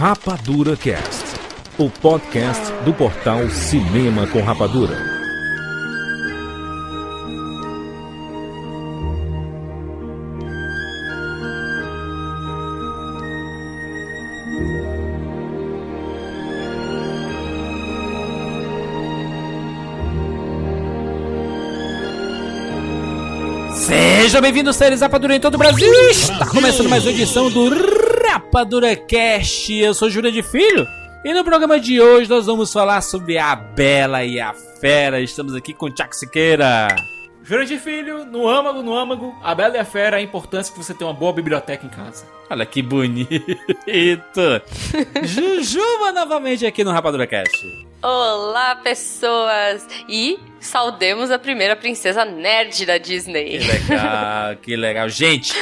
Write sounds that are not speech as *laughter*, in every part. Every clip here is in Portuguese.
Rapadura Cast, o podcast do portal Cinema com Rapadura. Seja bem-vindo, seres Rapadura em todo o Brasil. Está começando mais uma edição do Rapadura Cast. Eu sou Júlia de Filho e no programa de hoje nós vamos falar sobre a Bela e a Fera. Estamos aqui com o Tchaco Siqueira. Júlia de Filho, no âmago, no âmago, a Bela e a Fera, a importância que você tem uma boa biblioteca em casa. Olha que bonito. *laughs* Jujuba novamente aqui no Rapadura Cast. Olá, pessoas! E saudemos a primeira princesa nerd da Disney. Que legal, que legal. Gente,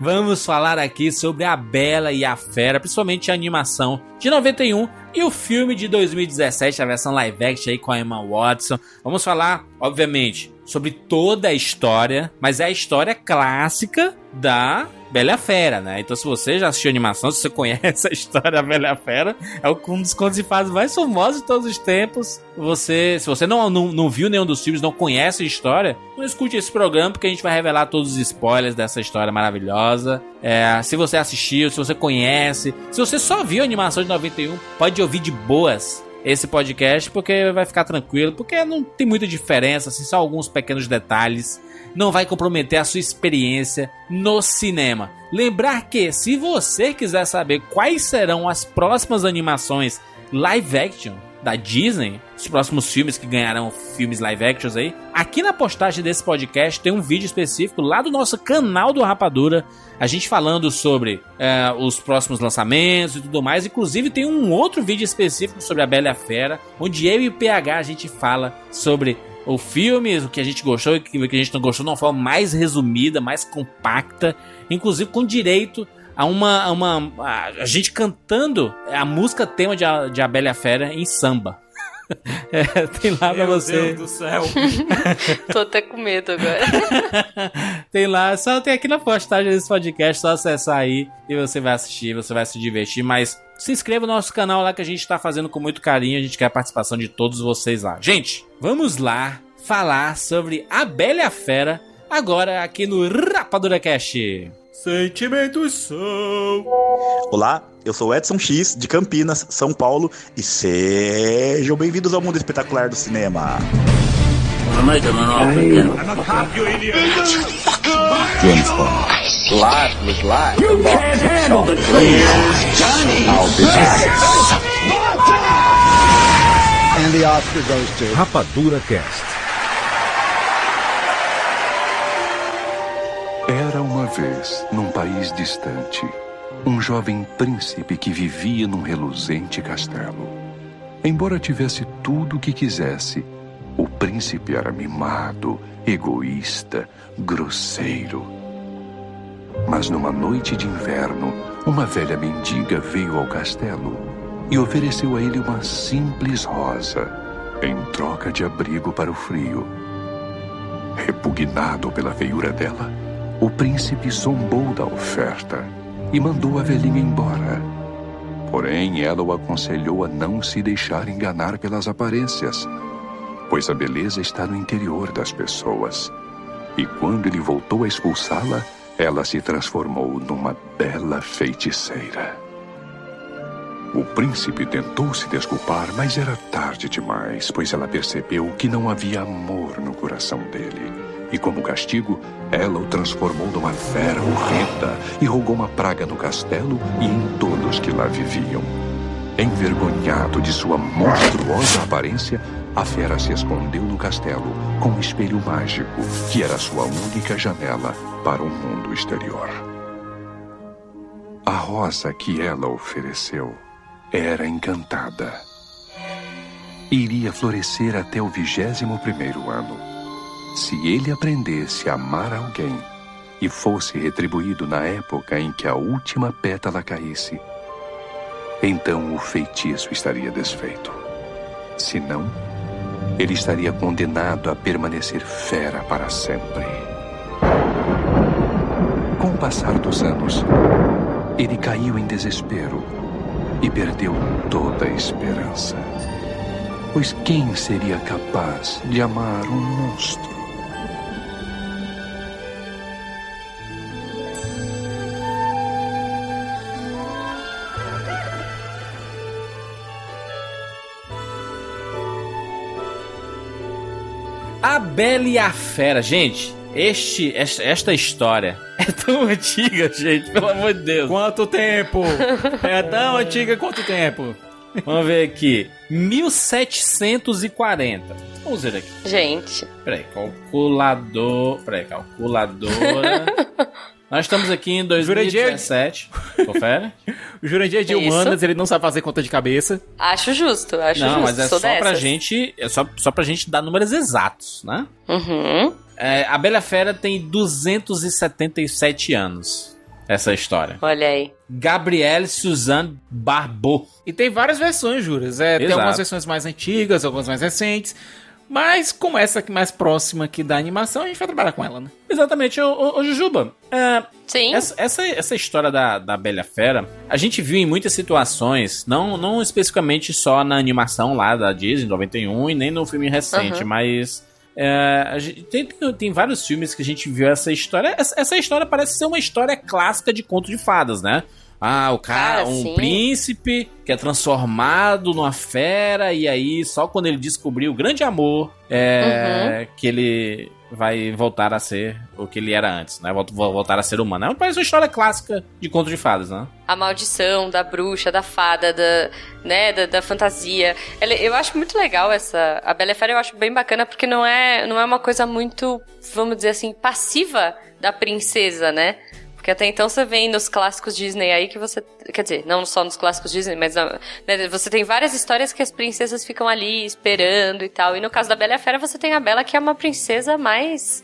vamos falar aqui sobre a Bela e a Fera, principalmente a animação de 91 e o filme de 2017, a versão live action aí com a Emma Watson. Vamos falar, obviamente, sobre toda a história, mas é a história clássica da Bela Fera, né? Então, se você já assistiu animação, se você *laughs* conhece a história da Bela Fera, é um dos contos de fadas mais famosos de todos os tempos. Você, se você não, não, não viu nenhum dos filmes, não conhece a história, não escute esse programa, porque a gente vai revelar todos os spoilers dessa história maravilhosa. É, se você assistiu, se você conhece, se você só viu a animação de 91, pode ouvir de boas esse podcast, porque vai ficar tranquilo, porque não tem muita diferença, assim, só alguns pequenos detalhes. Não vai comprometer a sua experiência no cinema. Lembrar que, se você quiser saber quais serão as próximas animações live action da Disney, os próximos filmes que ganharão filmes live actions aí, aqui na postagem desse podcast tem um vídeo específico lá do nosso canal do Rapadura, a gente falando sobre é, os próximos lançamentos e tudo mais. Inclusive tem um outro vídeo específico sobre a Bela e a Fera, onde eu e o PH a gente fala sobre o filme, o que a gente gostou e o que a gente não gostou de uma forma mais resumida, mais compacta, inclusive com direito a uma, a uma a gente cantando a música tema de a, de a Bela Fera em samba. *laughs* É, tem lá pra você. Meu Deus do céu. *laughs* Tô até com medo agora. *laughs* tem lá, só tem aqui na postagem desse podcast, só acessar aí e você vai assistir, você vai se divertir, mas se inscreva no nosso canal lá que a gente tá fazendo com muito carinho, a gente quer a participação de todos vocês lá. Gente, vamos lá falar sobre a Bela Fera agora aqui no Rapadura Cast. Sentimentos são. Olá, eu sou Edson X, de Campinas, São Paulo, e sejam bem-vindos ao mundo espetacular do cinema. James Bond. Life was life. You can't handle the truth, Johnny. I'll be back. And the Oscar goes to Rapadura Cast. Vez, num país distante, um jovem príncipe que vivia num reluzente castelo. Embora tivesse tudo o que quisesse, o príncipe era mimado, egoísta, grosseiro. Mas numa noite de inverno, uma velha mendiga veio ao castelo e ofereceu a ele uma simples rosa em troca de abrigo para o frio. Repugnado pela feiura dela, o príncipe zombou da oferta e mandou a velhinha embora. Porém, ela o aconselhou a não se deixar enganar pelas aparências, pois a beleza está no interior das pessoas. E quando ele voltou a expulsá-la, ela se transformou numa bela feiticeira. O príncipe tentou se desculpar, mas era tarde demais, pois ela percebeu que não havia amor no coração dele. E como castigo, ela o transformou numa fera horrenda e rogou uma praga no castelo e em todos que lá viviam. Envergonhado de sua monstruosa aparência, a fera se escondeu no castelo com um espelho mágico, que era sua única janela para o mundo exterior. A rosa que ela ofereceu era encantada. Iria florescer até o vigésimo primeiro ano. Se ele aprendesse a amar alguém e fosse retribuído na época em que a última pétala caísse, então o feitiço estaria desfeito. Se não, ele estaria condenado a permanecer fera para sempre. Com o passar dos anos, ele caiu em desespero e perdeu toda a esperança. Pois quem seria capaz de amar um monstro? A Bela e a Fera, gente. Este, esta, esta história é tão antiga, gente, pelo amor de Deus. Quanto tempo? É tão *laughs* antiga quanto tempo? Vamos ver aqui. 1740. Vamos ver aqui. Gente. Peraí, calculador. Peraí, calculadora. *laughs* Nós estamos aqui em 2017. Confere? O Jurandir é de Isso. humanas, ele não sabe fazer conta de cabeça. Acho justo, acho Não, justo. mas é só pra gente. É só, só pra gente dar números exatos, né? Uhum. É, a Bela Fera tem 277 anos. Essa história. Olha aí. Gabrielle Suzanne Barbeau. E tem várias versões, Juras. É, tem algumas versões mais antigas, algumas mais recentes. Mas, como essa aqui mais próxima aqui da animação, a gente vai trabalhar com ela, né? Exatamente, ô, ô, ô, Jujuba. É, Sim. essa, essa, essa história da, da Bela Fera, a gente viu em muitas situações, não, não especificamente só na animação lá da Disney, 91, e nem no filme recente, Uhum. mas. é, a gente- tem, tem, tem vários filmes que a gente viu essa história. Essa, essa história parece ser uma história clássica de conto de fadas, né? Ah, o cara, Cara, um sim. príncipe que é transformado numa fera, e aí só quando ele descobrir o grande amor é, que ele vai voltar a ser o que ele era antes, né? Vol- vol- Voltar a ser humano. É uma, história clássica de conto de fadas, né? a maldição da bruxa, da fada, da, né, da, da fantasia. Eu acho muito legal essa. A Bela Fera eu acho bem bacana porque não é, não é uma coisa muito, vamos dizer assim, passiva da princesa, né? Porque até então você vem nos clássicos Disney aí que você. Quer dizer, não só nos clássicos Disney, mas ah, né, você tem várias histórias que as princesas ficam ali esperando e tal. E no caso da Bela e a Fera, você tem a Bela, que é uma princesa mais.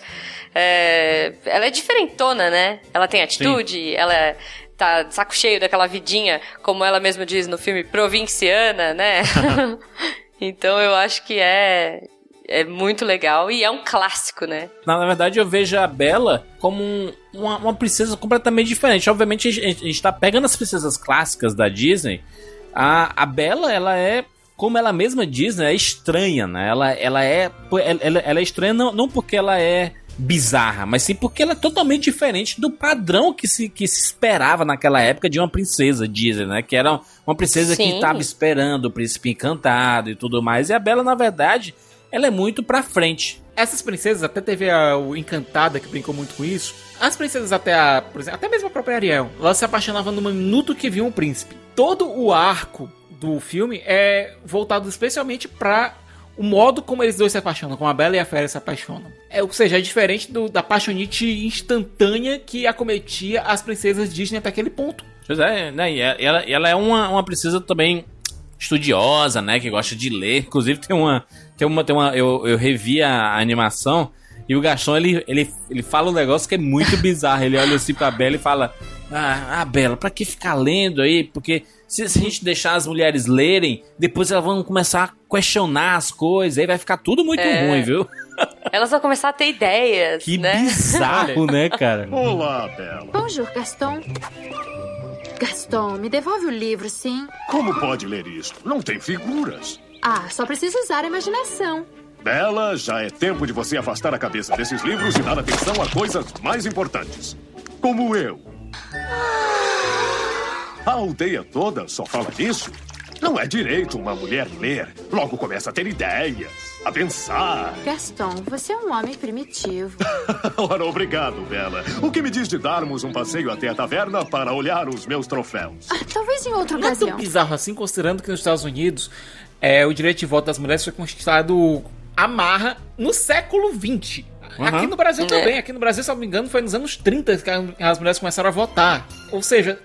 é, ela é diferentona, né? Ela tem atitude, ela é- tá de saco cheio daquela vidinha, como ela mesma diz no filme, provinciana, né? *laughs* *laughs* então eu acho que é. É muito legal e é um clássico, né? Na, na verdade, eu vejo a Bela como um- uma, uma princesa completamente diferente. Obviamente, a gente, a gente tá pegando as princesas clássicas da Disney. A, a Bela, ela é, como ela mesma diz, né, é estranha, né? Ela, ela, é, ela, ela é estranha não, não porque ela é bizarra, mas sim porque ela é totalmente diferente do padrão que se, que se esperava naquela época de uma princesa Disney, né? Que era uma princesa que Sim. estava esperando o príncipe encantado e tudo mais. E a Bela, na verdade, ela é muito pra frente. Essas princesas, até teve a, o Encantada que brincou muito com isso. As princesas, até a, por exemplo, até mesmo a própria Ariel, elas se apaixonavam no minuto que viam um príncipe. Todo o arco do filme é voltado especialmente pra o modo como eles dois se apaixonam, como a Bela e a Fera se apaixonam. É, ou seja, é diferente do- da paixonite instantânea que acometia as princesas Disney até aquele ponto. Pois é, né? E ela, e ela é uma, uma princesa também estudiosa, né? Que gosta de ler. Inclusive tem uma. Tem uma. Tem uma eu, eu revi a, a animação e o Gaston ele, ele, ele fala um negócio que é muito bizarro. Ele olha assim pra Bela e fala: Ah, ah Bela, pra que ficar lendo aí? Porque se, se a gente deixar as mulheres lerem, depois elas vão começar a questionar as coisas, aí vai ficar tudo muito É. ruim, viu? Elas vão começar a ter ideias, Que né? bizarro, né, cara? Olá, Bela. Bonjour, Gaston. Gaston, me devolve o livro, sim? Como pode ler isto? Não tem figuras. Ah, só preciso usar a imaginação. Bela, já é tempo de você afastar a cabeça desses livros e dar atenção a coisas mais importantes. Como eu. A aldeia toda só fala nisso. Não é direito uma mulher ler. Logo começa a ter ideias, a pensar. Gaston, você é um homem primitivo. *laughs* Ora, obrigado, Bela. O que me diz de darmos um passeio até a taverna para olhar os meus troféus? Ah, talvez em outra Não é tão ocasião. bizarro assim, considerando que nos Estados Unidos é, o direito de voto das mulheres foi conquistado à marra no século XX. Aqui no Brasil É. também. Aqui no Brasil, se eu não me engano, foi nos anos 30 que as mulheres começaram a votar. Ou seja,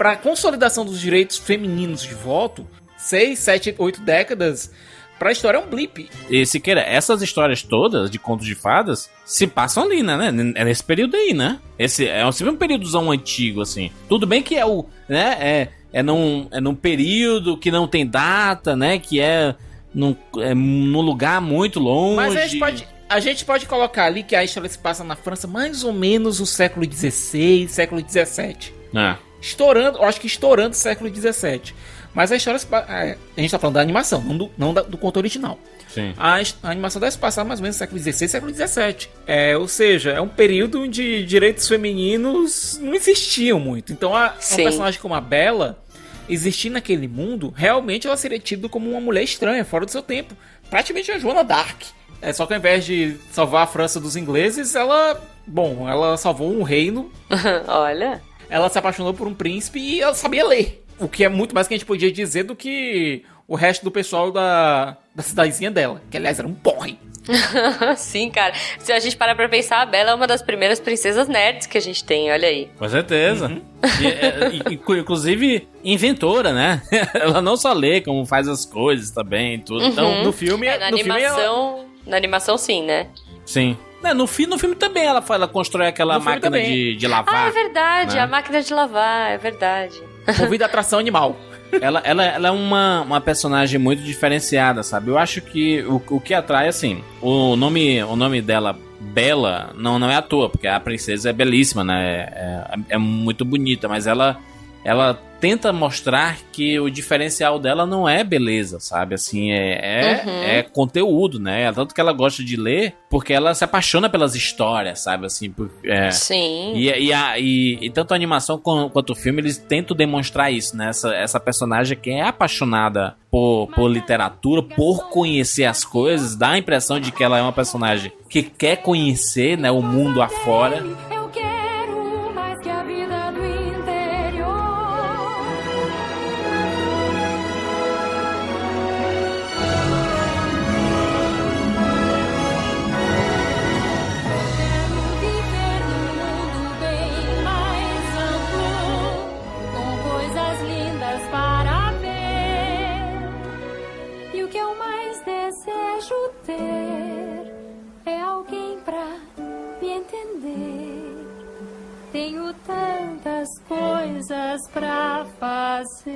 para consolidação dos direitos femininos de voto, 6, 7, 8 décadas, pra história é um blip. E Siqueira, essas histórias todas de contos de fadas se passam ali, né? né? É nesse período aí, né? Esse é um, um períodozão antigo, assim. Tudo bem que é o. né? É, é, num, é num período que não tem data, né? Que é num, é num lugar muito longe. Mas a gente pode. A gente pode colocar ali que a história se passa na França mais ou menos no século XVI, século XVII. É. Estourando, eu acho que estourando o século XVII. Mas a história. é, a gente tá falando da animação, não do, não da- do conto original. Sim. A, a animação deve se passar mais ou menos no século XVI, século XVII. É, ou seja, é um período onde direitos femininos não existiam muito. Então, a, um personagem como a Bella, existir naquele mundo, realmente ela seria tida como uma mulher estranha, fora do seu tempo. Praticamente a Joana Dark. É só que ao invés de salvar a França dos ingleses, ela. Bom, ela salvou um reino, *laughs* Olha. Ela se apaixonou por um príncipe e ela sabia ler. O que é muito mais que a gente podia dizer do que o resto do pessoal da, da cidadezinha dela. Que aliás era um porre. *laughs* Sim, cara. Se a gente parar pra pensar, a Bella é uma das primeiras princesas nerds que a gente tem, olha aí. Com certeza. E, é, e- e- inclusive, inventora, né? *laughs* Ela não só lê, como faz as coisas também e tudo. Então, Uhum. No filme, É, na no filme ela- animação. Na animação, sim, né? sim. Não, no, fi, no filme também ela, ela constrói aquela No máquina de, de Ah, é lavar. verdade, né? a máquina de lavar, é verdade. movida a atração animal. *laughs* ela, ela, ela é uma, uma personagem muito diferenciada, sabe? Eu acho que o, o que atrai, assim, o nome, o nome dela, Bela, não, não é à toa, porque a princesa é belíssima, né? É, é, é muito bonita, mas ela, ela tenta mostrar que o diferencial dela não é beleza, sabe? Assim, é, é, Uhum. é conteúdo, né? Tanto que ela gosta de ler, porque ela se apaixona pelas histórias, sabe? Assim, por, é, Sim. e, e, a- e- e tanto a animação quanto o filme, eles tentam demonstrar isso, né? Essa, essa personagem que é apaixonada por, por literatura, por conhecer as coisas, dá a impressão de que ela é uma personagem que quer conhecer né, o mundo afora. Tantas coisas pra fazer.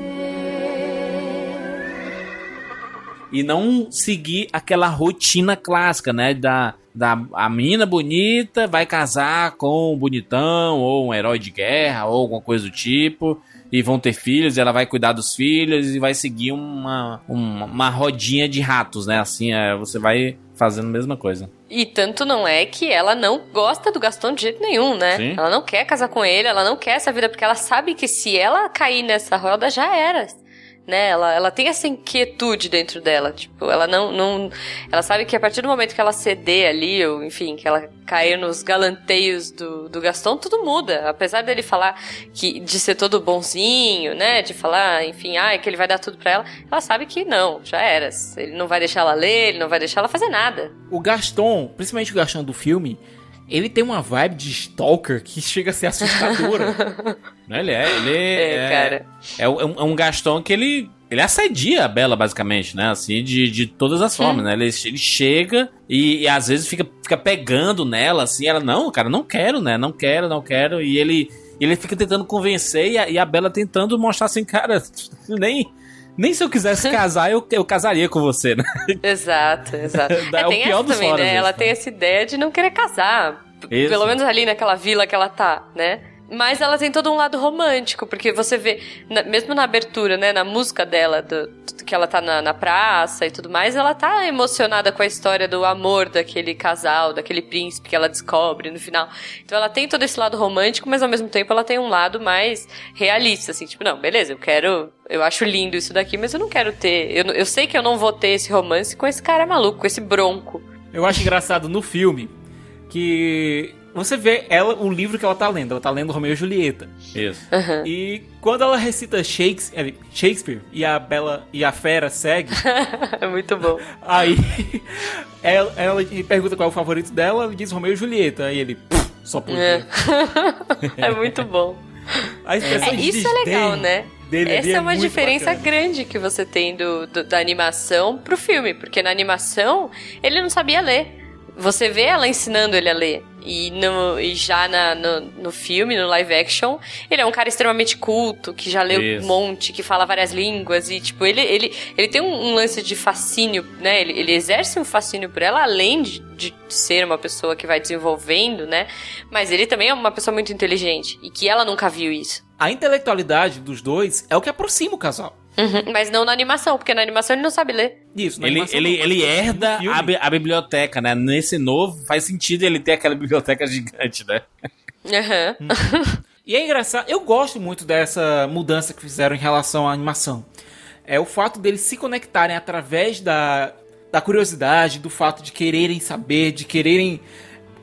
E não seguir aquela rotina clássica, né? Da, da a menina bonita vai casar com um bonitão, ou um herói de guerra, ou alguma coisa do tipo. E vão ter filhos, e ela vai cuidar dos filhos e vai seguir uma, uma, uma rodinha de ratos, né? Assim, é, você vai fazendo a mesma coisa. E tanto não é que ela não gosta do Gastão de jeito nenhum, né? Sim. Ela não quer casar com ele, ela não quer essa vida, porque ela sabe que se ela cair nessa roda, já era. Né? Ela, ela tem essa inquietude dentro dela. Tipo, ela não, não. Ela sabe que a partir do momento que ela ceder ali, ou enfim, que ela cair nos galanteios do, do Gastão, tudo muda. Apesar dele falar que de ser todo bonzinho, né? De falar, enfim, ah, que ele vai dar tudo pra ela, ela sabe que não, já era. Ele não vai deixar ela ler, ele não vai deixar ela fazer nada. O Gaston, principalmente o Gaston do filme, ele tem uma vibe de stalker que chega a ser assustadora. *laughs* Né, Ele é, ele É, é, cara. É, um, é um Gastão que ele. Ele assedia a Bela, basicamente, né? Assim, de, de todas as formas, né? Ele, ele chega e, e às vezes fica, fica pegando nela, assim. Ela, não, cara, não quero, né? Não quero, não quero. E ele, ele fica tentando convencer e a, e a Bela tentando mostrar assim, cara, *laughs* nem. Nem se eu quisesse *laughs* casar, eu, eu casaria com você, né? Exato, exato. *laughs* É É, o pior dos também, foras né? Ela né? tem essa ideia de não querer casar. Isso. Pelo menos ali naquela vila que ela tá, né? Mas ela tem todo um lado romântico, porque você vê, na- mesmo na abertura, né, na música dela, do, do que ela tá na, na praça e tudo mais, ela tá emocionada com a história do amor daquele casal, daquele príncipe que ela descobre no final. Então ela tem todo esse lado romântico, mas ao mesmo tempo ela tem um lado mais realista, assim, tipo, não, beleza, eu quero. Eu acho lindo isso daqui, mas eu não quero ter. Eu, eu sei que eu não vou ter esse romance com esse cara maluco, com esse bronco. Eu acho engraçado no filme que você vê ela, o livro que ela tá lendo. Ela tá lendo Romeu e Julieta. Isso. E quando ela recita Shakespeare, Shakespeare e a Bela e a Fera segue, *laughs* É muito bom. aí *laughs* ela, ela pergunta qual é o favorito dela, ela diz Romeu e Julieta. Aí ele, "Pff, só podia. É. *laughs* é muito bom. A expressão É, de isso é legal, né? Essa é uma muito diferença bacana. grande que você tem do, do- da animação pro filme, porque na animação ele não sabia ler. Você vê ela ensinando ele a ler. E, no, e já na- no, no filme, no live action, ele é um cara extremamente culto, que já leu Isso. um monte, que fala várias línguas. E, tipo, ele, ele, ele tem um, um lance de fascínio, né? Ele, ele exerce um fascínio por ela, além de, de ser uma pessoa que vai desenvolvendo, né? Mas ele também é uma pessoa muito inteligente. E que ela nunca viu isso. A intelectualidade dos dois é o que aproxima o casal. Uhum, mas não na animação, porque na animação ele não sabe ler. Isso, na Ele, animação ele, não, ele herda a, a biblioteca, né? Nesse novo, faz sentido ele ter aquela biblioteca *laughs* gigante, né? Aham. E é engraçado, eu gosto muito dessa mudança que fizeram em relação à animação. É o fato deles se conectarem através da, da curiosidade, do fato de quererem saber, de quererem.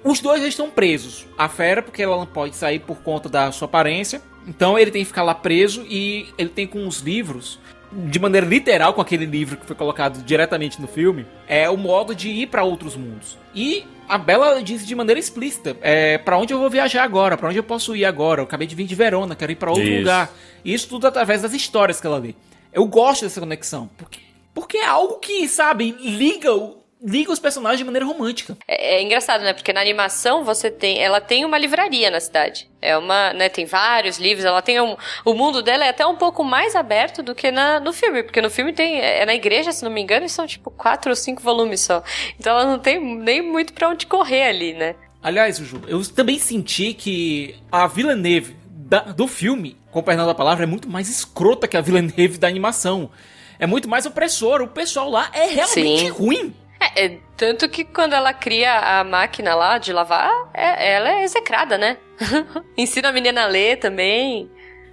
Os dois estão presos. A fera, porque ela não pode sair por conta da sua aparência. Então ele tem que ficar lá preso e ele tem com os livros, de maneira literal, com aquele livro que foi colocado diretamente no filme, é o modo de ir para outros mundos. E a Bela diz de maneira explícita: é, para onde eu vou viajar agora? Para onde eu posso ir agora? Eu acabei de vir de Verona, quero ir para outro Isso. lugar. E isso tudo através das histórias que ela lê. Eu gosto dessa conexão, porque, porque é algo que, sabe, liga, o- liga os personagens de maneira romântica. É, é engraçado, né? Porque na animação você tem. Ela tem uma livraria na cidade. É uma. Né, tem vários livros, ela tem um. O mundo dela é até um pouco mais aberto do que na, no filme. Porque no filme tem. É na igreja, se não me engano, e são tipo quatro ou cinco volumes só. Então ela não tem nem muito pra onde correr ali, né? Aliás, Ju, eu também senti que a Villeneuve da- do filme, com perdão da palavra, é muito mais escrota que a Villeneuve da animação. É muito mais opressora. O pessoal lá é realmente Sim. ruim. É, é, tanto que quando ela cria a máquina lá de lavar, é- ela é execrada, né? *laughs* Ensina a menina a ler também.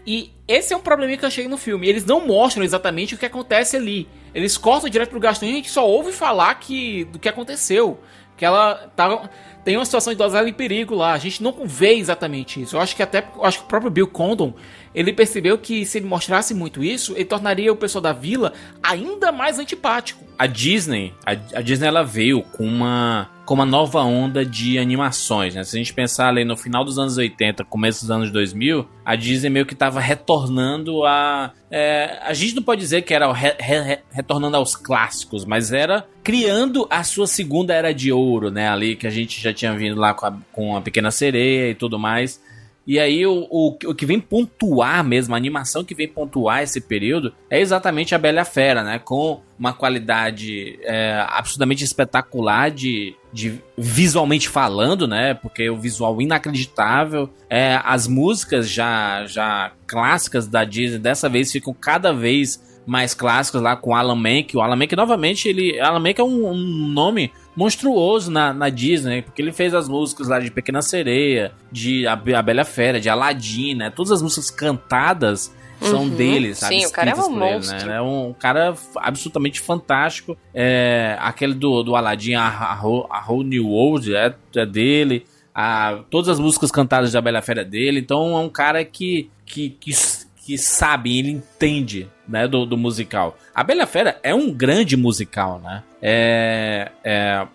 E esse é um probleminha que eu achei no filme. Eles não mostram exatamente o que acontece ali. Eles cortam direto pro Gaston e a gente só ouve falar que, do que aconteceu. Que ela tá, tem uma situação de dosagem em perigo lá. A gente não vê exatamente isso. Eu acho que até acho que o próprio Bill Condon ele percebeu que se ele mostrasse muito isso, ele tornaria o pessoal da vila ainda mais antipático. A Disney, a, a Disney ela veio com uma, com uma nova onda de animações, né? Se a gente pensar ali no final dos anos 80, começo dos anos 2000, a Disney meio que tava retornando a... é, a gente não pode dizer que era re- re- retornando aos clássicos, mas era criando a sua segunda era de ouro, né? Ali que a gente já tinha vindo lá com a, com a Pequena Sereia e tudo mais. E aí o, o, o que vem pontuar mesmo, a animação que vem pontuar esse período é exatamente a Bela Fera, né? Com uma qualidade é, absolutamente espetacular de, de visualmente falando, né? Porque o visual inacreditável, é, as músicas já já clássicas da Disney dessa vez ficam cada vez mais clássicas lá com Alan Menken. O Alan Menken novamente ele Alan Menken é um, um nome monstruoso na, na Disney, porque ele fez as músicas lá de Pequena Sereia, de A, a Bela Fera, de Aladdin, né? Todas as músicas cantadas são Uhum. dele, sabe? Sim, o cara é um por ele, monstro. né? É um cara absolutamente fantástico. É, aquele do, do Aladdin, a, a, a Whole New World, é, é dele. A, todas as músicas cantadas da Bela Fera é dele. Então é um cara que, que, que, que sabe, ele entende né, do, do musical. A Bela Fera é um grande musical, né? É, é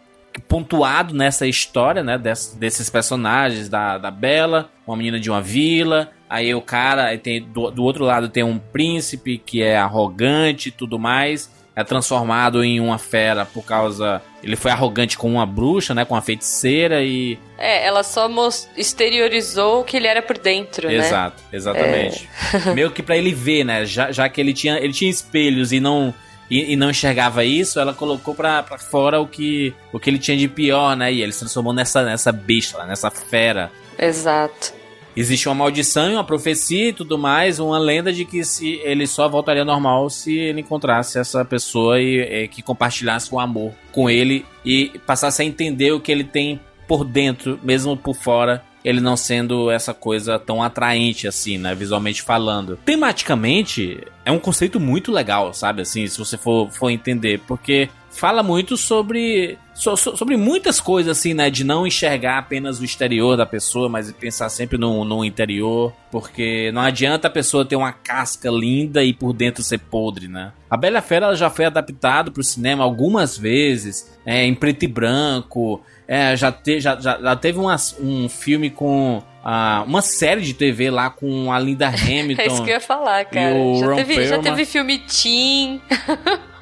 pontuado nessa história, né, dess- desses personagens da, da Bela, uma menina de uma vila, aí o cara, aí tem do, do outro lado tem um príncipe que é arrogante e tudo mais, é transformado em uma fera por causa, ele foi arrogante com uma bruxa, né, com uma feiticeira e É, ela só exteriorizou o que ele era por dentro, né? Exato, exatamente. *laughs* Meio que pra ele ver, né? Já, já que ele tinha, ele tinha espelhos e não e, e não enxergava isso, ela colocou pra, pra fora o que o que ele tinha de pior, né? E ele se transformou nessa nessa besta, nessa fera. Exato. Existe uma maldição, e uma profecia e tudo mais, uma lenda de que se ele só voltaria normal se ele encontrasse essa pessoa e, e que compartilhasse o amor com ele e passasse a entender o que ele tem por dentro, mesmo por fora, ele não sendo essa coisa tão atraente assim, né, visualmente falando. Tematicamente, é um conceito muito legal, sabe, assim, se você for, for entender, porque fala muito sobre so- so- sobre muitas coisas assim, né, de não enxergar apenas o exterior da pessoa, mas pensar sempre no, no interior, porque não adianta a pessoa ter uma casca linda e por dentro ser podre, né? A Bela Fera ela já foi adaptado para o cinema algumas vezes, é, em preto e branco, é, já, te, já, já, já teve umas- um filme com ah, uma série de TV lá com a Linda Hamilton. *laughs* É isso que eu ia falar, cara. Já teve, já teve filme Teen. *laughs*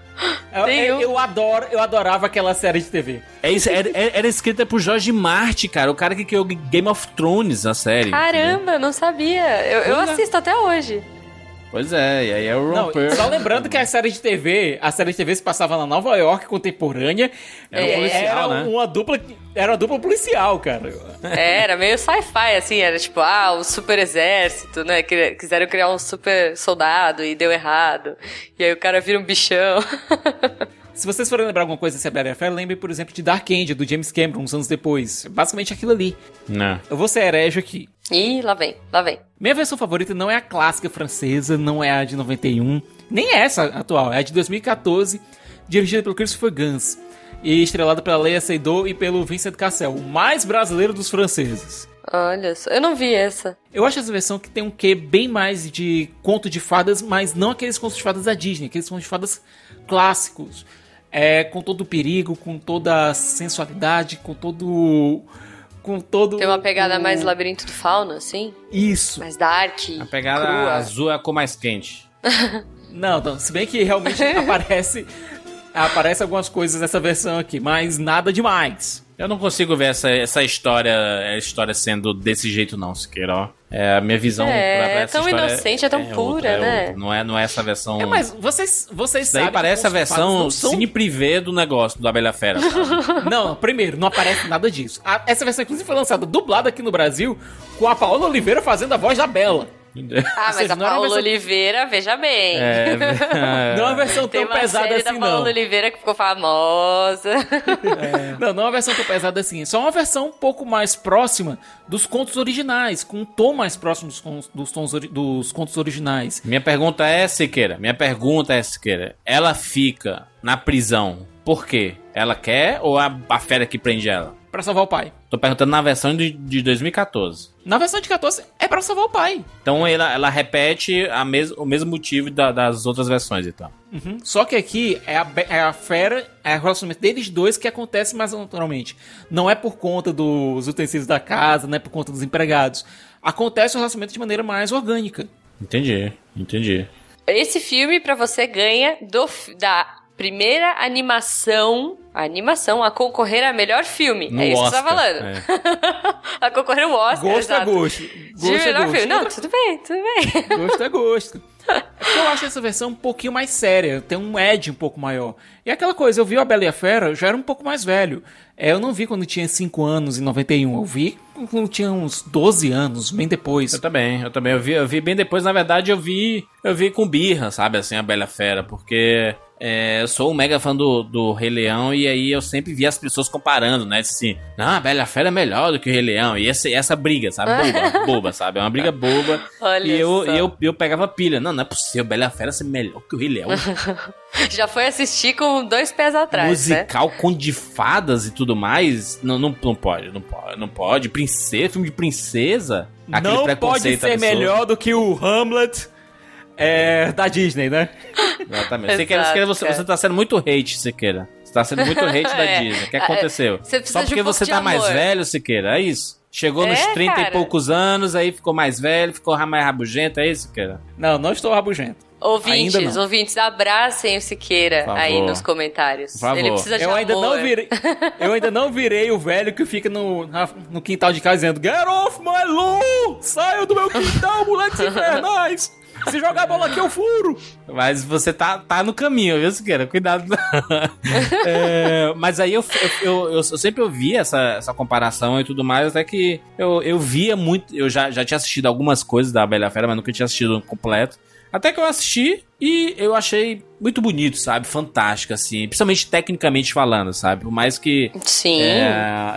Eu, Tem eu- um- eu adoro, eu adorava aquela série de TV. É isso, era, era escrita por Jorge Martin, cara, o cara que criou Game of Thrones, a série. entendeu? Caramba, eu não sabia. Eu, eu assisto até hoje. Pois é, e aí é o Ron Não, Perlman. só lembrando que a série de TV, a série de TV se passava na Nova York contemporânea. Era um e policial, era né? uma dupla, era uma dupla policial, cara. É, era meio sci-fi, assim, era tipo, ah, o super exército, né? que- Quiseram criar um super soldado e deu errado. E aí o cara vira um bichão. *laughs* Se vocês forem lembrar alguma coisa desse Bela e a Fera, lembrem, por exemplo, de Dark Angel, do James Cameron, uns anos depois. Basicamente aquilo ali. Não. Eu vou ser herege aqui. Ih, lá vem, lá vem. Minha versão favorita não é a clássica francesa, não é a de 91, nem essa atual, é a de 2014, dirigida pelo Christopher Gans e estrelada pela Leia Seydoux e pelo Vincent Cassel, o mais brasileiro dos franceses. Olha só, eu não vi essa. Eu acho essa versão que tem um quê bem mais de conto de fadas, mas não aqueles contos de fadas da Disney, aqueles contos de fadas clássicos. É, com todo o perigo, com toda a sensualidade, com todo. Com todo. Tem uma pegada o- mais labirinto do fauno, assim? Isso. Mais dark. A pegada crua. azul é a cor mais quente. *laughs* Não, não, se bem que realmente *laughs* aparece. Aparece algumas coisas nessa versão aqui, mas nada demais. Eu não consigo ver essa, essa história, a história sendo desse jeito não, Siqueira, ó. É, a minha visão É, pra, pra é essa tão história inocente, é tão outra, pura, é né? outra. Não é, não é essa versão... É, mas vocês, vocês Isso daí sabem. parece que a versão são cine privê do negócio, do Abelha Fera. *laughs* Não, primeiro, não aparece nada disso. A- essa versão, inclusive, foi lançada dublada aqui no Brasil com a Paola Oliveira fazendo a voz da Bela. Ah, mas seja, a não uma Paola versão- Oliveira, veja bem. É, *laughs* Não é uma versão tão uma pesada série assim, da Paola não. Oliveira que ficou famosa. Não, não é uma versão tão pesada assim. É só uma versão um pouco mais próxima dos contos originais, com um tom mais próximo dos, tons ori- dos contos originais. Minha pergunta é, Siqueira, minha pergunta é, Siqueira, ela fica na prisão por quê? Ela quer ou a, a fera que prende ela? Pra salvar o pai. Tô perguntando na versão de, de 2014. Na versão de 14, é pra salvar o pai. Então ela, ela repete a mes, o mesmo motivo da- das outras versões então. Uhum. Só que aqui é a, é a fera, é o relacionamento deles dois que acontece mais naturalmente. Não é por conta dos utensílios da casa, não é por conta dos empregados. Acontece o relacionamento de maneira mais orgânica. Entendi, entendi. Esse filme, pra você, ganha do, da primeira animação. A animação a concorrer a melhor filme. No é isso Oscar, que você tá falando. é. *laughs* a concorrer ao Oscar. Gosto é exato. gosto. De Gosto é melhor gosto. filme. Não, tudo bem, tudo bem. *laughs* Gosto é gosto. É *laughs* eu acho essa versão um pouquinho mais séria, tem um edge um pouco maior. E aquela coisa, eu vi a Bela e a Fera, eu já era um pouco mais velho. É, eu não vi quando tinha 5 anos, em 91. Eu vi quando tinha uns 12 anos, bem depois. Eu também, eu também. Eu vi, eu vi bem depois, na verdade, eu vi. Eu vi com birra, sabe, assim, a Bela Fera, porque é, eu sou um mega fã do, do Rei Leão e aí eu sempre vi as pessoas comparando, né? Assim, não, a Bela Fera é melhor do que o Rei Leão. E essa, essa briga, sabe? Boba, *laughs* boba, sabe? É uma briga boba. Olha e eu, eu, eu pegava pilha. Não, não é possível, Bela Fera ser melhor que o Rei Leão. *laughs* *laughs* Já foi assistir com dois pés atrás, né? Musical com de fadas e tudo mais. Não, não, não pode, não pode, não pode. Princesa, filme de princesa. Aquele não pode ser absurdo. melhor do que o Hamlet é, da Disney, né? Exatamente. Siqueira, Siqueira, você, cara. você tá sendo muito hate, Siqueira. Você tá sendo muito hate da *laughs* É. Disney. O que aconteceu? você Só um porque pouco você tá mais velho, Siqueira, é isso? Chegou nos É, 30 cara. e poucos anos, aí ficou mais velho, ficou mais rabugento, é isso, Siqueira? Não, não estou rabugento. Ouvintes, Ainda não. ouvintes, abracem o Siqueira aí nos comentários. Favor. Ele precisa de Eu ainda, amor. não virei, *laughs* eu ainda não virei o velho que fica no, no quintal de casa dizendo Get off my lawn! Saiam do meu quintal, moleques infernais! Se jogar a bola aqui, eu furo! Mas você tá, tá no caminho, viu, Siqueira? Cuidado. *laughs* É, mas aí eu, eu, eu, eu sempre ouvi essa, essa comparação e tudo mais, até que eu, eu via muito. Eu já, já tinha assistido algumas coisas da Bela Fera, mas nunca tinha assistido completo. Até que eu assisti e eu achei muito bonito, sabe? Fantástico, assim. Principalmente tecnicamente falando, sabe? Por mais que. Sim. É,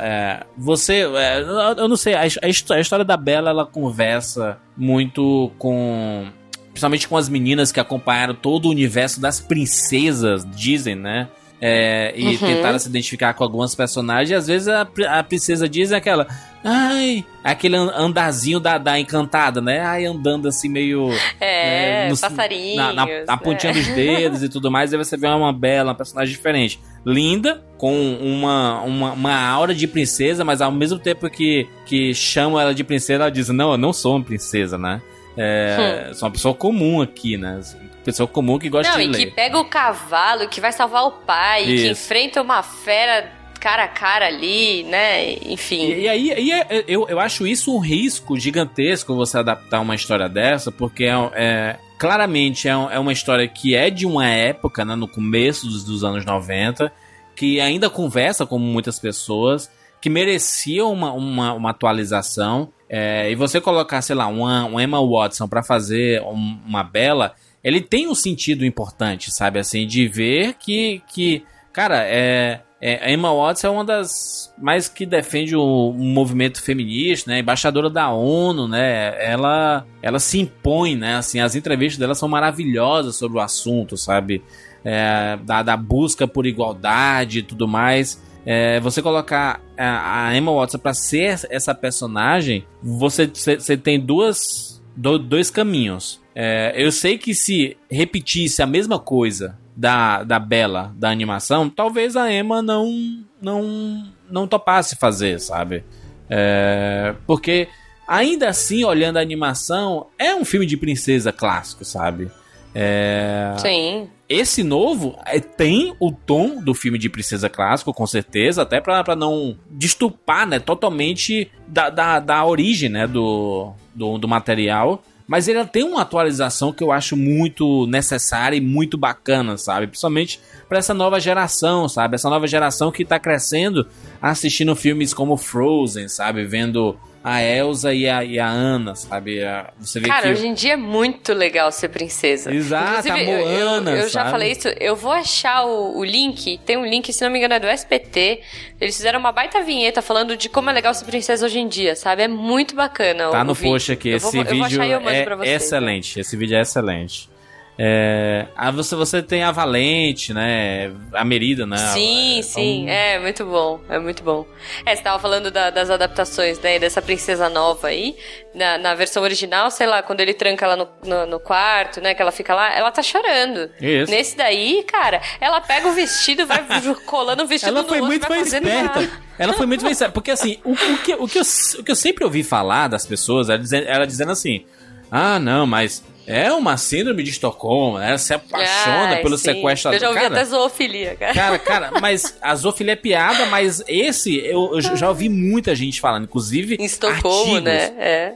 é, você. é, eu não sei, a, a histó- a história da Bela ela conversa muito com. Principalmente com as meninas que acompanharam todo o universo das princesas Disney, né? É, e Uhum. tentaram se identificar com algumas personagens. E às vezes a, a princesa é aquela. Ai, aquele an- andarzinho da, da encantada, né? Ai, andando assim meio. É, é, no- passarinhos. Na, na- na pontinha é. dos *laughs* dedos e tudo mais, aí você vê uma bela, uma personagem diferente. Linda, com uma, uma, uma aura de princesa, mas ao mesmo tempo que, que chamam ela de princesa, ela diz: Não, eu não sou uma princesa, né? É, Sou uma pessoa comum aqui, né? Pessoa comum que gosta Não, de e ler. que pega o cavalo, que vai salvar o pai, que Isso. enfrenta uma fera cara a cara ali, né? Enfim. E, e aí, e é- eu, eu acho isso um risco gigantesco você adaptar uma história dessa, porque é, é, claramente é, um- é uma história que é de uma época, né, no começo dos, dos anos 90, que ainda conversa com muitas pessoas, que merecia uma, uma, uma atualização. É, e você colocar, sei lá, uma, uma Emma Watson pra fazer um- uma Bela, ele tem um sentido importante, sabe? Assim, de ver que, que cara, é, é, a Emma Watson é uma das mais que defende o, um movimento feminista, né? Embaixadora da ONU, né? Ela, ela se impõe, né? Assim, as entrevistas dela são maravilhosas sobre o assunto, sabe? É, da, da busca por igualdade e tudo mais. É, você colocar a, a Emma Watson pra ser essa personagem, você, você tem duas, do- dois caminhos. É, eu sei que se repetisse a mesma coisa da, da Bella da animação, talvez a Emma não não não topasse fazer, sabe? É, porque ainda assim, olhando a animação, é um filme de princesa clássico, sabe? É, Sim. esse novo é, tem o tom do filme de princesa clássico, com certeza, até pra, pra não destupar, né, totalmente da, da, da origem, né, do, do, do material. Mas ele tem uma atualização que eu acho muito necessária e muito bacana, sabe? Principalmente pra essa nova geração, sabe? Essa nova geração que tá crescendo assistindo filmes como Frozen, sabe? Vendo a Elsa e a, e a Anna, sabe? Você vê Cara, que... hoje em dia é muito legal ser princesa. Exato, Inclusive, a eu- eu- Moana, Eu, já falei isso, eu vou achar o, o link, tem um link, se não me engano, é do SPT. Eles fizeram uma baita vinheta falando de como é legal ser princesa hoje em dia, sabe? É muito bacana. Tá no vídeo. post aqui. Eu Esse vou- eu vídeo eu é excelente. Esse vídeo é excelente. É, ah, você, você tem a Valente, né? A Merida, né? Sim, É, sim, então- é muito bom, é muito bom. É, você tava falando da- das adaptações, né, dessa princesa nova aí, na, na versão original, sei lá, quando ele tranca ela no, no, no quarto, né, que ela fica lá, ela tá chorando. Isso. Nesse daí, cara, ela pega o vestido, vai *laughs* colando o vestido Ela no foi outro, muito vai mais fazendo esperta. Ela foi muito mais esperta. Porque assim, o, o que, o, que eu, o que eu sempre ouvi falar das pessoas era dizendo, era dizendo assim: ah, não, mas é uma síndrome de Estocolmo, ela se apaixona Ai, pelo sim. sequestrador. Eu já ouvi Cara, até zoofilia, cara. Cara, *laughs* cara, mas a zoofilia é piada, mas esse eu, eu já ouvi muita gente falando, inclusive Em Estocolmo, né? É.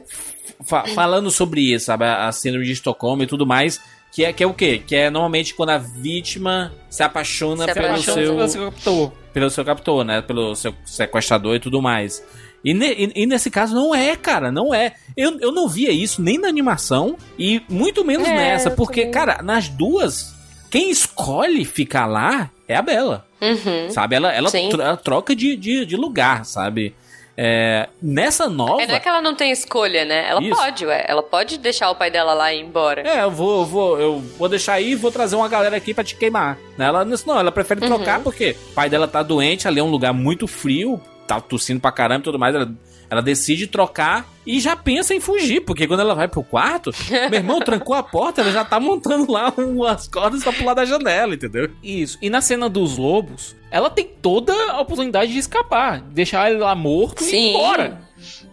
fa- falando sobre isso, sabe? A, síndrome de Estocolmo e tudo mais. Que é, que é o quê? Que é normalmente quando a vítima se apaixona, Se pelo, apaixona seu, Pelo seu captor. pelo seu captor, né? Pelo seu sequestrador e tudo mais. E, ne- e- e nesse caso não é, cara, não é. Eu, eu não via isso nem na animação e muito menos É, nessa, porque, também. cara, nas duas, quem escolhe ficar lá é a Bela. Uhum. Sabe? Ela, ela, tro- ela troca de, de, de lugar, sabe? É, nessa nova. É, não é que ela não tem escolha, né? Ela Isso. pode, ué. Ela pode deixar o pai dela lá e ir embora. É, eu vou, eu vou, eu vou deixar aí e vou trazer uma galera aqui pra te queimar. Ela não, ela prefere Uhum. trocar porque o pai dela tá doente, ali é um lugar muito frio, tá tossindo pra caramba e tudo mais. Ela, ela decide trocar e já pensa em fugir, porque quando ela vai pro quarto, meu irmão trancou a porta, ela já tá montando lá um- as cordas pra pular da janela, entendeu? Isso. E na cena dos lobos, ela tem toda a oportunidade de escapar, deixar ele lá morto e ir Sim. embora.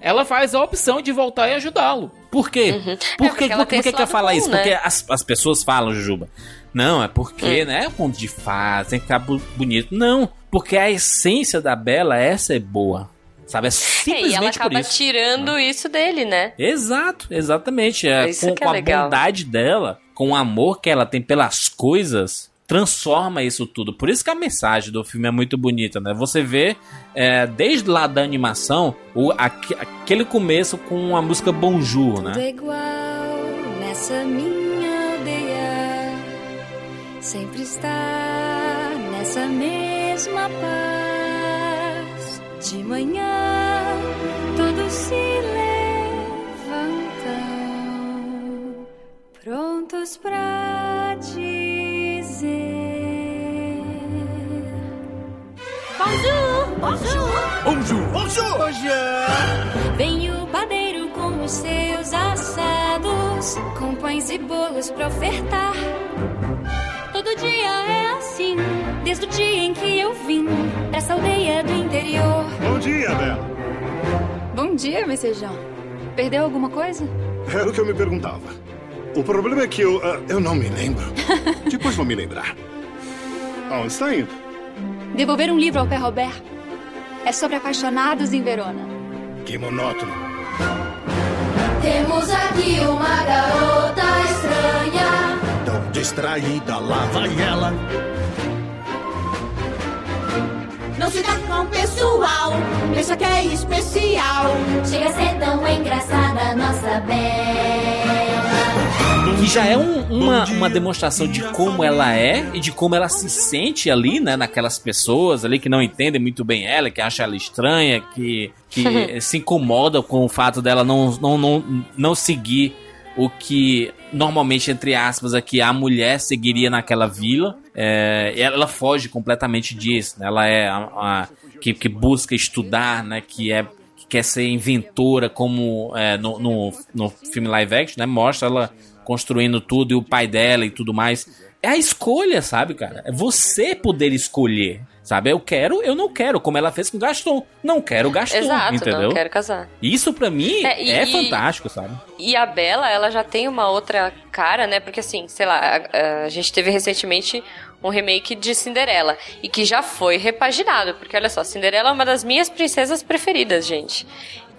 Ela faz a opção de voltar e ajudá-lo. Por quê? Uhum. Por, É, que, porque ela por, por que, que eu lado falo bom, isso? né? Porque as, as pessoas falam, Jujuba. Não, é porque, Hum. né? É um conto de fadas, tem que ficar bonito. Não, porque a essência da Bela é ser boa. Sabe? É É, e ela simplesmente por acaba isso. tirando isso dele, né? Exato, exatamente. É, Isso com que é com a legal. bondade dela, com o amor que ela tem pelas coisas, transforma isso tudo. Por isso que a mensagem do filme é muito bonita, né? Você vê, é, desde lá da animação, o, aque- aquele começo com a música Bonjour, Tudo né? é igual nessa minha aldeia. Sempre está nessa mesma paz. De manhã todos se levantam, prontos pra dizer: Bonjour, bonjour. Bonjour, bonjour! Bonjour! Vem o padeiro com os seus assados, com pães e bolos pra ofertar. Todo dia é assim, desde o dia em que eu vim pra essa aldeia do interior. Bom dia, Bela. Bom dia, Messejão. Perdeu alguma coisa? Era o que eu me perguntava. O problema é que eu, ah, eu não me lembro. *laughs* Depois vou me lembrar. Aonde está indo? Devolver um livro ao Pé Robert. É sobre apaixonados em Verona. Que monótono. Temos aqui uma garota estranha distraída, lá vai ela. Não se dá com o pessoal, pensa que é especial. Chega a ser tão engraçada, nossa Bela. Que já é um- uma, uma demonstração de como ela é e de como ela se sente ali, né? Naquelas pessoas ali que não entendem muito bem ela, que acham ela estranha, que, que *laughs* se incomodam com o fato dela não, não, não, não seguir o que normalmente, entre aspas, aqui a mulher seguiria naquela vila. É, ela, ela foge completamente disso. né? Ela é a, a- que, que busca estudar, né? Que é que quer ser inventora, como é, no, no, no filme live action, né? Mostra ela construindo tudo e o pai dela e tudo mais. É a escolha, sabe, cara? É você poder escolher, sabe? Eu quero, eu não quero, como ela fez com Gaston. Não quero Gaston, Exato, entendeu? não quero casar. Isso pra mim É, e- é fantástico, sabe? E a Bela, ela já tem uma outra cara, né? Porque assim, sei lá, a, a gente teve recentemente um remake de Cinderela e que já foi repaginado, porque olha só, Cinderela é uma das minhas princesas preferidas, gente.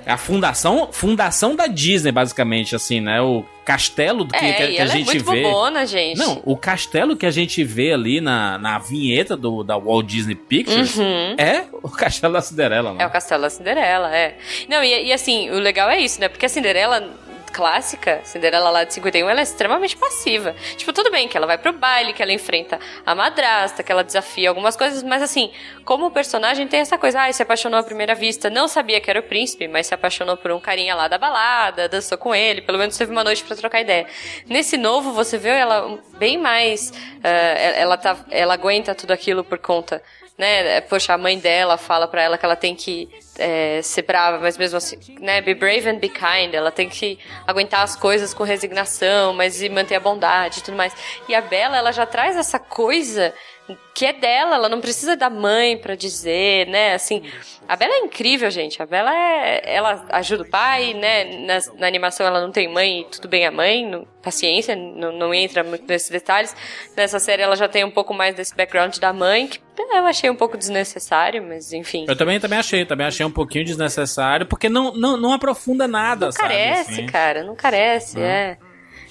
É a fundação, fundação da Disney, basicamente, assim, né? O castelo do que, é, que, que a é gente muito vê. bobona, gente. Não, o castelo que a gente vê ali na, na vinheta do, da Walt Disney Pictures Uhum. é o castelo da Cinderela, né? É o castelo da Cinderela, é. Não, e, e assim, o legal é isso, né? Porque a Cinderela clássica, Cinderela lá de 51, ela é extremamente passiva. Tipo, tudo bem que ela vai pro baile, que ela enfrenta a madrasta, que ela desafia algumas coisas, mas assim, como personagem tem essa coisa, ah, se apaixonou à primeira vista, não sabia que era o príncipe, mas se apaixonou por um carinha lá da balada, dançou com ele, pelo menos teve uma noite pra trocar ideia. Nesse novo, você vê ela bem mais, eh, ela tá, ela aguenta tudo aquilo por conta né? Poxa, a mãe dela fala pra ela que ela tem que é, ser brava, mas mesmo assim, né? Be brave and be kind. Ela tem que aguentar as coisas com resignação, mas e manter a bondade e tudo mais. E a Bela, ela já traz essa coisa que é dela, ela não precisa da mãe pra dizer, né? Assim, a Bela é incrível, gente. A Bela é, ela ajuda o pai, né? Na, na animação ela não tem mãe, e tudo bem a mãe, não- paciência, não, não entra muito nesses detalhes. Nessa série ela já tem um pouco mais desse background da mãe, que eu achei um pouco desnecessário, mas enfim. Eu também, também achei, também achei um pouquinho desnecessário, porque não, não, não aprofunda nada, Não sabe? carece, assim. cara, não carece, Não. é.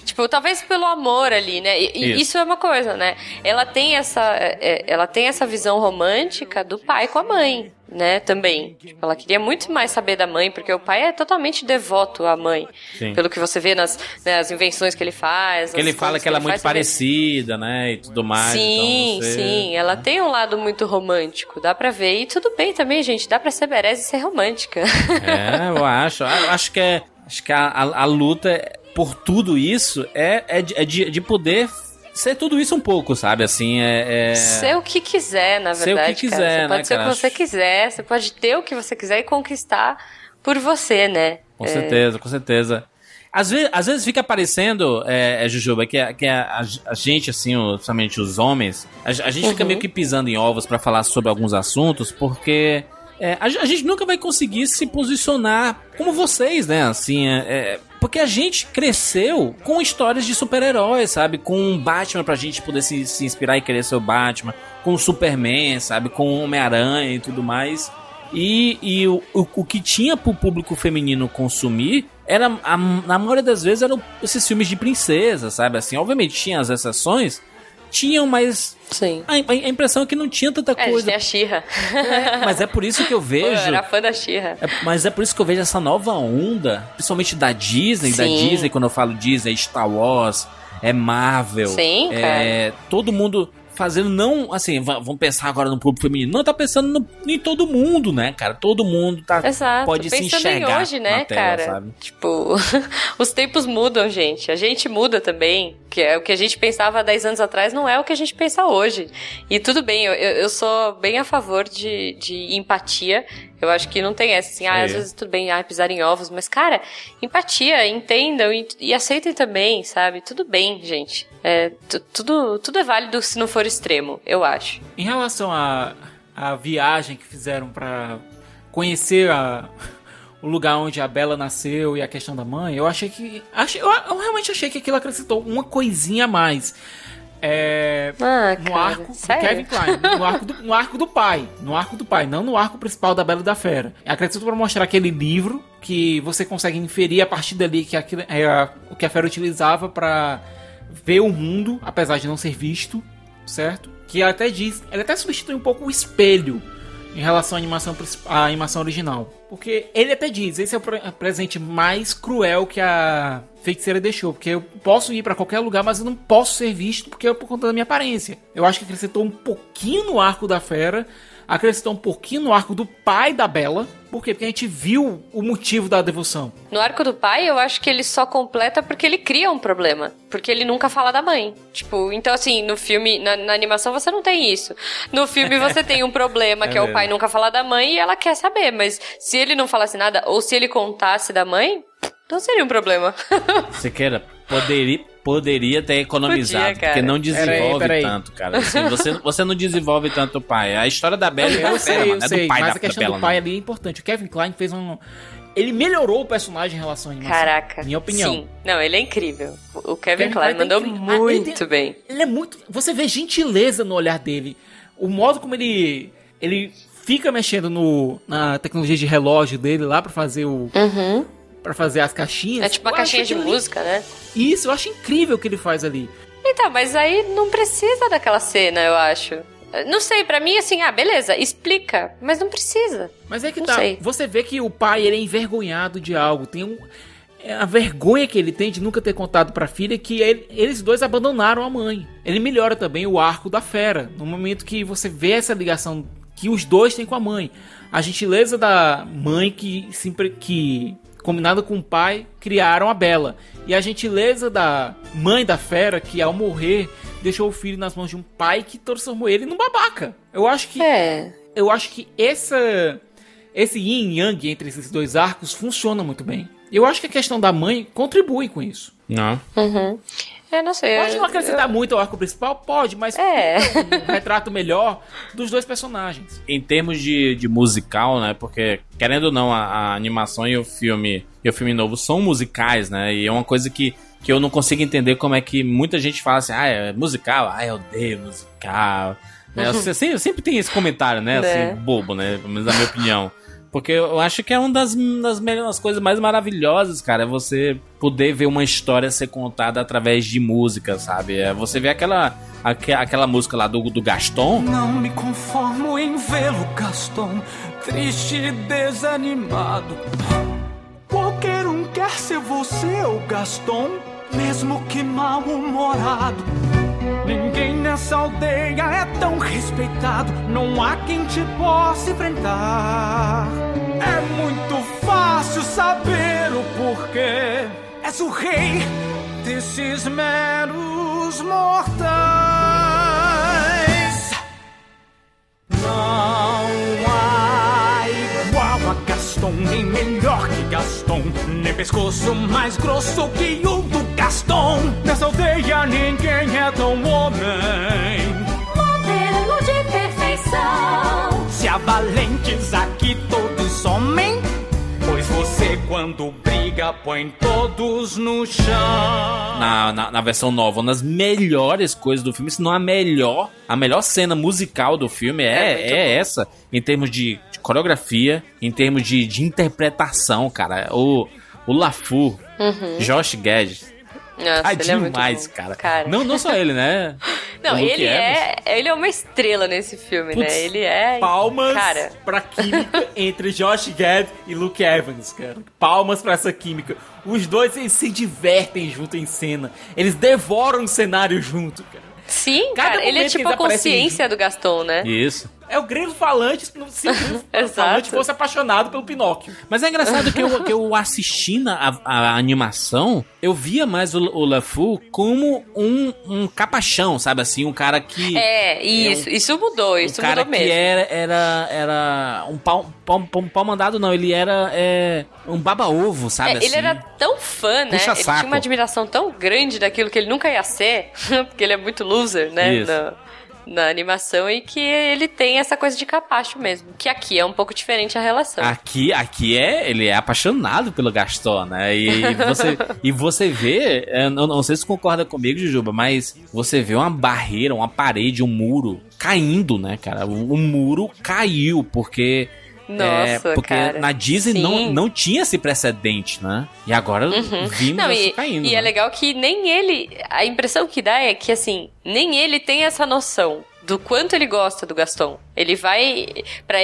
Tipo, talvez pelo amor ali, né? E, Isso. isso. é uma coisa, né? Ela tem essa, é, é, ela tem essa visão romântica do pai com a mãe, né? Também. Tipo, ela queria muito mais saber da mãe, porque o pai é totalmente devoto à mãe. Sim. Pelo que você vê nas né, invenções que ele faz. Que ele fala que ela é muito faz, parecida, né? E tudo mais. Sim, então você... sim, ela tem um lado muito romântico, dá pra ver. E tudo bem também, gente, dá pra ser bereza e ser romântica. É, eu acho. Eu acho que é. Acho que a, a, a luta por tudo isso é, é, de, é de, de poder ser tudo isso um pouco, sabe? Assim, é. é... Ser o que quiser, na Ser o que verdade. quiser, cara. Você né, pode ser o cara? que você quiser, você pode ter o que você quiser e conquistar por você, né? Com É, certeza, com certeza. Às vezes, às vezes fica parecendo, é, é, Jujuba, que, a, que a, a gente, assim, o- principalmente os homens, a, a gente fica Uhum. meio que pisando em ovos pra falar sobre alguns assuntos, porque é, a, a gente nunca vai conseguir se posicionar como vocês, né? Assim, é, é, porque a gente cresceu com histórias de super-heróis, sabe? Com um Batman pra gente poder se, se inspirar e querer ser o Batman, com o Superman, sabe? Com Homem-Aranha e tudo mais. E, e o, o, o que tinha pro público feminino consumir era, a, na maioria das vezes, eram esses filmes de princesa, sabe? Assim, obviamente tinha as exceções, tinham, mas Sim. a, a impressão é que não tinha tanta É, a gente coisa. tem a Xirra. Mas é por isso que eu *laughs* Pô, vejo. eu era fã da Xirra. É- mas é por isso que eu vejo essa nova onda, principalmente da Disney, da Sim. Disney, quando eu falo Disney, é Star Wars, é Marvel. Sim, é, todo mundo fazendo, não, assim, va- vamos pensar agora no público feminino, não, tá pensando no- em todo mundo, né, cara? Todo mundo tá, Exato. pode se Pensando em enxergar hoje, né, tela, cara? sabe? Tipo, *laughs* os tempos mudam, gente. A gente muda também. Que é o que a gente pensava há 10 anos atrás, não é o que a gente pensa hoje. E tudo bem, eu, eu sou bem a favor de, de empatia. Eu acho que não tem essa, assim, ah, É. às vezes tudo bem, ah, pisar em ovos, mas, cara, empatia, entendam e, e aceitem também, sabe? Tudo bem, gente. É, tu- tudo, tudo é válido se não for extremo, eu acho. Em relação à à viagem que fizeram pra conhecer a- o lugar onde a Bela nasceu e a questão da mãe, eu achei que. Achei, eu, eu realmente achei que aquilo acrescentou uma coisinha a mais. É, Ah, no cara, arco do sério? Kevin Klein, no arco do, no arco do pai, no arco do pai, não no arco principal da Bela e da Fera. Acrescentou pra mostrar aquele livro que você consegue inferir a partir dali que aquilo é a- o que a Fera utilizava pra vê o mundo, apesar de não ser visto, certo? Que ela até diz, ela até substitui um pouco o espelho em relação à animação, à animação original. Porque ele até diz, esse é o pre- presente mais cruel que a feiticeira deixou. Porque eu posso ir pra qualquer lugar, mas eu não posso ser visto porque é por conta da minha aparência. Eu acho que acrescentou um pouquinho no arco da fera, acrescentou um pouquinho no arco do pai da Bela. Por quê? Porque a gente viu o motivo da devoção. No arco do pai, eu acho que ele só completa porque ele cria um problema. Porque ele nunca fala da mãe. Tipo, então assim, no filme, na, na animação você não tem isso. No filme você tem um problema, É *laughs* que é o mesmo. pai nunca falar da mãe e ela quer saber. Mas se ele não falasse nada, ou se ele contasse da mãe, não seria um problema. *laughs* Siqueira, poderia, poderia ter economizado, Podia, porque não desenvolve Peraí, peraí. tanto, cara. Assim, você, você não desenvolve tanto o pai. A história da Bela e da Eu Fera, sei, mano, eu é do pai mas da, a questão da Bela, do pai não. ali é importante. O Kevin Klein fez um... Ele melhorou o personagem em relação à animação. Caraca. Minha opinião. Sim. Não, ele é incrível. O Kevin, Kevin Klein mandou tem incri- Ah, ele muito tem- bem. Ele é muito. Você vê gentileza no olhar dele. O modo como ele. Ele fica mexendo no, na tecnologia de relógio dele lá pra fazer o. Uhum. Para fazer as caixinhas. É tipo uma caixinha de aquilo ali- música, né? Isso, eu acho incrível o que ele faz ali. Então, mas aí não precisa daquela cena, eu acho. Não sei, pra mim, assim, ah, beleza, explica, mas não precisa. Mas é que Não tá. sei. Você vê que o pai ele é envergonhado de algo. Tem um. é a vergonha que ele tem de nunca ter contado pra filha que ele- eles dois abandonaram a mãe. Ele melhora também o arco da fera. No momento que você vê essa ligação que os dois têm com a mãe. A gentileza da mãe que, sempre, que combinado com o pai, criaram a Bela. E a gentileza da mãe da fera que ao morrer deixou o filho nas mãos de um pai que transformou ele num babaca. Eu acho que É. eu acho que essa esse yin e yang entre esses dois arcos funciona muito bem. Eu acho que a questão da mãe contribui com isso. Não. Uhum. É, não sei. Pode eu- não acrescentar muito ao arco principal? Pode, mas É. um *laughs* retrato melhor dos dois personagens. Em termos de, de musical, né? Porque, querendo ou não, a, a animação e o filme e o filme novo são musicais, né? E é uma coisa que, que eu não consigo entender como é que muita gente fala assim, ah, é musical, ah, eu odeio musical. Né? Você sempre, sempre tem esse comentário, né? Né. *laughs* Assim, bobo, né? Pelo menos na minha opinião. Porque eu acho que é uma das, das melhores coisas mais maravilhosas, cara, é você poder ver uma história ser contada através de música, sabe? É você vê aquela, aque- aquela música lá do, do Gaston, Não me conformo em vê-lo, Gaston, triste e desanimado. Qualquer um quer ser você, o Gaston, mesmo que mal-humorado. Ninguém nessa aldeia é tão respeitado, não há quem te possa enfrentar. É muito fácil saber o porquê. És o rei desses meros mortais. Não há igual a Gaston, nem melhor que Gaston, nem pescoço mais grosso que o Gaston. Nessa aldeia ninguém é tão homem. Modelo de perfeição. Se há valentes aqui todos somem, pois você quando briga põe todos no chão. na, na, na versão nova, uma das melhores coisas do filme, se não a melhor, a melhor cena musical do filme é, é, essa, em termos de, de coreografia, em termos de, de interpretação, cara. O, o LaFou, Uhum. Josh Gad, Nossa, ah, é demais, bom. cara. Cara. Não, não só ele, né? *laughs* Não, ele é, ele é uma estrela nesse filme, né? Ele é. Palmas Cara, pra química *laughs* entre Josh Gad e Luke Evans, cara. Palmas pra essa química. Os dois eles se divertem junto em cena. Eles devoram o cenário junto, cara. sim, Cada cara, ele é tipo a consciência do Gaston, né? Isso. É o grilo falante se o *laughs* grilo falante fosse apaixonado pelo Pinóquio. Mas é engraçado que eu, que eu assistindo a, a animação, eu via mais o, o LaFou como um, um capachão, sabe assim? Um cara que... É, isso, isso mudou, um isso cara mudou mesmo. que era, era, era um pau, pau, pau, pau mandado, não. Ele era é, um baba-ovo, sabe É, assim? ele era tão fã, né? Puxa ele saco. tinha uma admiração tão grande daquilo que ele nunca ia ser, *laughs* porque ele é muito loser, né? Isso. Na, na animação, e que ele tem essa coisa de capacho mesmo. Que aqui é um pouco diferente a relação. Aqui, aqui é, ele é apaixonado pelo Gaston, né? E *laughs* você, e você vê, eu não, sei se você concorda comigo, Jujuba, mas você vê uma barreira, uma parede, um muro caindo, né, cara? O, o muro caiu porque Nossa, é, porque cara. na Disney não, Sim. não tinha esse precedente, né? E agora Uhum. vimos Não, isso e, caindo. e né? é legal que nem ele. A impressão que dá é que, assim, nem ele tem essa noção do quanto ele gosta do Gaston. Ele vai. Pra,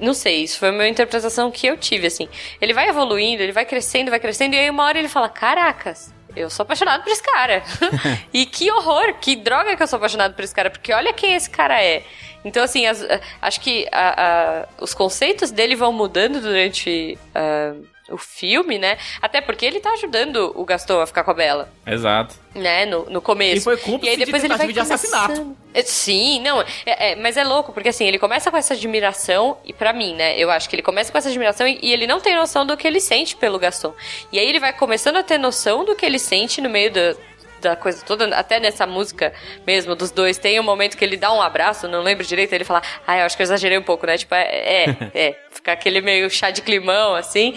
não sei, isso foi a minha interpretação que eu tive, assim. Ele vai evoluindo, ele vai crescendo, vai crescendo, e aí uma hora ele fala: Caracas. Eu sou apaixonado por esse cara. *laughs* e que horror, que droga que eu sou apaixonado por esse cara, porque olha quem esse cara é. Então, assim, as- acho que a- a- os conceitos dele vão mudando durante ah, o filme, né? Até porque ele tá ajudando o Gaston a ficar com a Bela, Exato. né? No, no começo. E foi cúmplice aí de depois ele vai tentativa de assassinato. começando- É, Sim, não, é- é, mas é louco, porque assim, ele começa com essa admiração, e pra mim, né, eu acho que ele começa com essa admiração e, e ele não tem noção do que ele sente pelo Gaston. E aí ele vai começando a ter noção do que ele sente no meio da, da coisa toda, até nessa música mesmo dos dois, tem um momento que ele dá um abraço, não lembro direito, ele fala, ah, eu acho que eu exagerei um pouco, né, tipo, é, é, é *laughs* ficar aquele meio chá de climão, assim...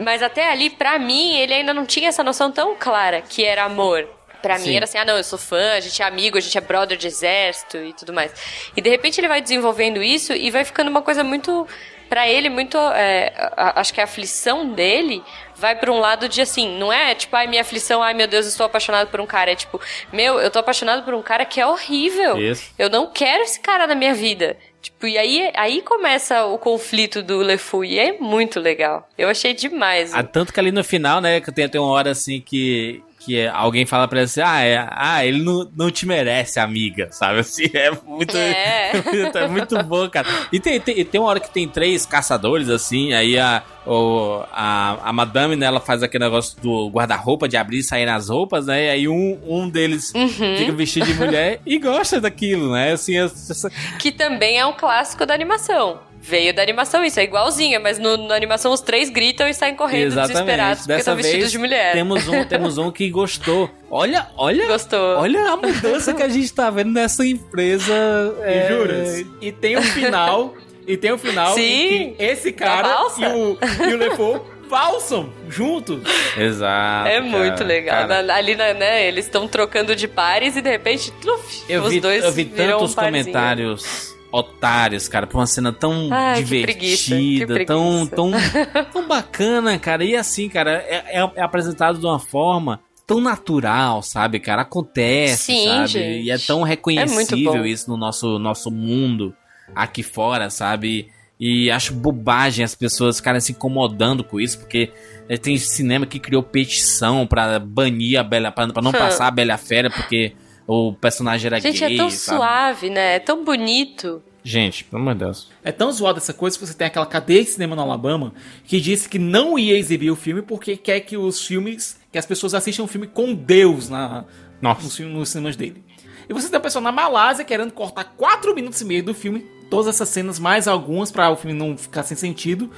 Mas até ali, pra mim, ele ainda não tinha essa noção tão clara que era amor. Pra Sim. mim era assim, ah não, eu sou fã, a gente é amigo, a gente é brother de exército e tudo mais. E de repente ele vai desenvolvendo isso e vai ficando uma coisa muito, Pra ele muito, é, a- acho que a aflição dele vai pra um lado de assim, não é tipo, ai minha aflição, ai meu Deus, eu estou apaixonado por um cara, é tipo, meu, eu tô apaixonado por um cara que é horrível. Isso. Eu não quero esse cara na minha vida. Tipo, e aí, aí começa o conflito do LeFou e é muito legal. Eu achei demais. Ah, tanto que ali no final, né, que tem, tem uma hora assim que, que é- alguém fala pra ele assim, ah, é, ah ele não, não te merece, amiga, sabe? Assim, é muito, É. é *laughs* muito bom, cara. E tem, tem, tem uma hora que tem três caçadores, assim, aí a, o, a, a madame, né, ela faz aquele negócio do guarda-roupa, de abrir e sair nas roupas, né, e aí um, um deles Uhum. fica vestido de mulher e gosta daquilo, né, assim, essa- Que também é um clássico da animação. Veio da animação isso, é igualzinho, mas no, na animação os três gritam e saem correndo desesperados porque Dessa estão vestidos de mulher. Temos um, temos um que gostou. Olha, olha, Gostou. olha a mudança que a gente tá vendo nessa empresa. é, E juras? E tem um final. e tem um final Sim. em que esse cara e o, e o valsam juntos. Exato. É cara, muito legal. cara. Na- ali, na- né, eles estão trocando de pares e de repente, tluf, eu os vi, dois eu vi viram tantos um parzinho. comentários otários, cara, pra uma cena tão Ai, que preguiça, que divertida, tão, preguiça. tão, *laughs* tão bacana, cara. E assim, cara, é, é- é apresentado de uma forma tão natural, sabe, cara? Acontece, Sim, sabe? gente. E é tão É reconhecível bom. isso no nosso, nosso mundo aqui fora, sabe? E acho bobagem as pessoas ficarem se incomodando com isso, porque eh, tem cinema que criou petição pra banir a Bela, pra, pra não Hum. passar a Bela Fera, porque o personagem era Gente, gay, é tão sabe? suave, né? É tão bonito. Gente, pelo amor de Deus. É tão zoado essa coisa que você tem aquela cadeia de cinema no Alabama que disse que não ia exibir o filme porque quer que os filmes, que as pessoas assistam o filme com Deus na, Nossa. nos, cinemas dele. E você tem uma pessoa na Malásia querendo cortar 4 minutos e meio do filme, todas essas cenas, mais algumas, para o filme não ficar sem sentido,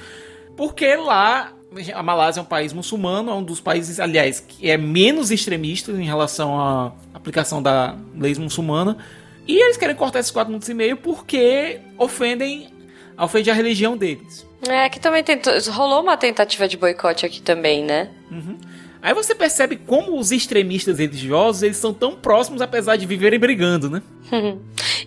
porque lá a Malásia é um país muçulmano, é um dos países, aliás, que é menos extremista em relação à aplicação da lei muçulmana. E eles querem cortar esses 4 minutos e meio porque ofendem, ofende a religião deles. É, que também tentou, rolou uma tentativa de boicote aqui também, né? Aí você percebe como os extremistas religiosos eles são tão próximos apesar de viverem brigando, né? *laughs*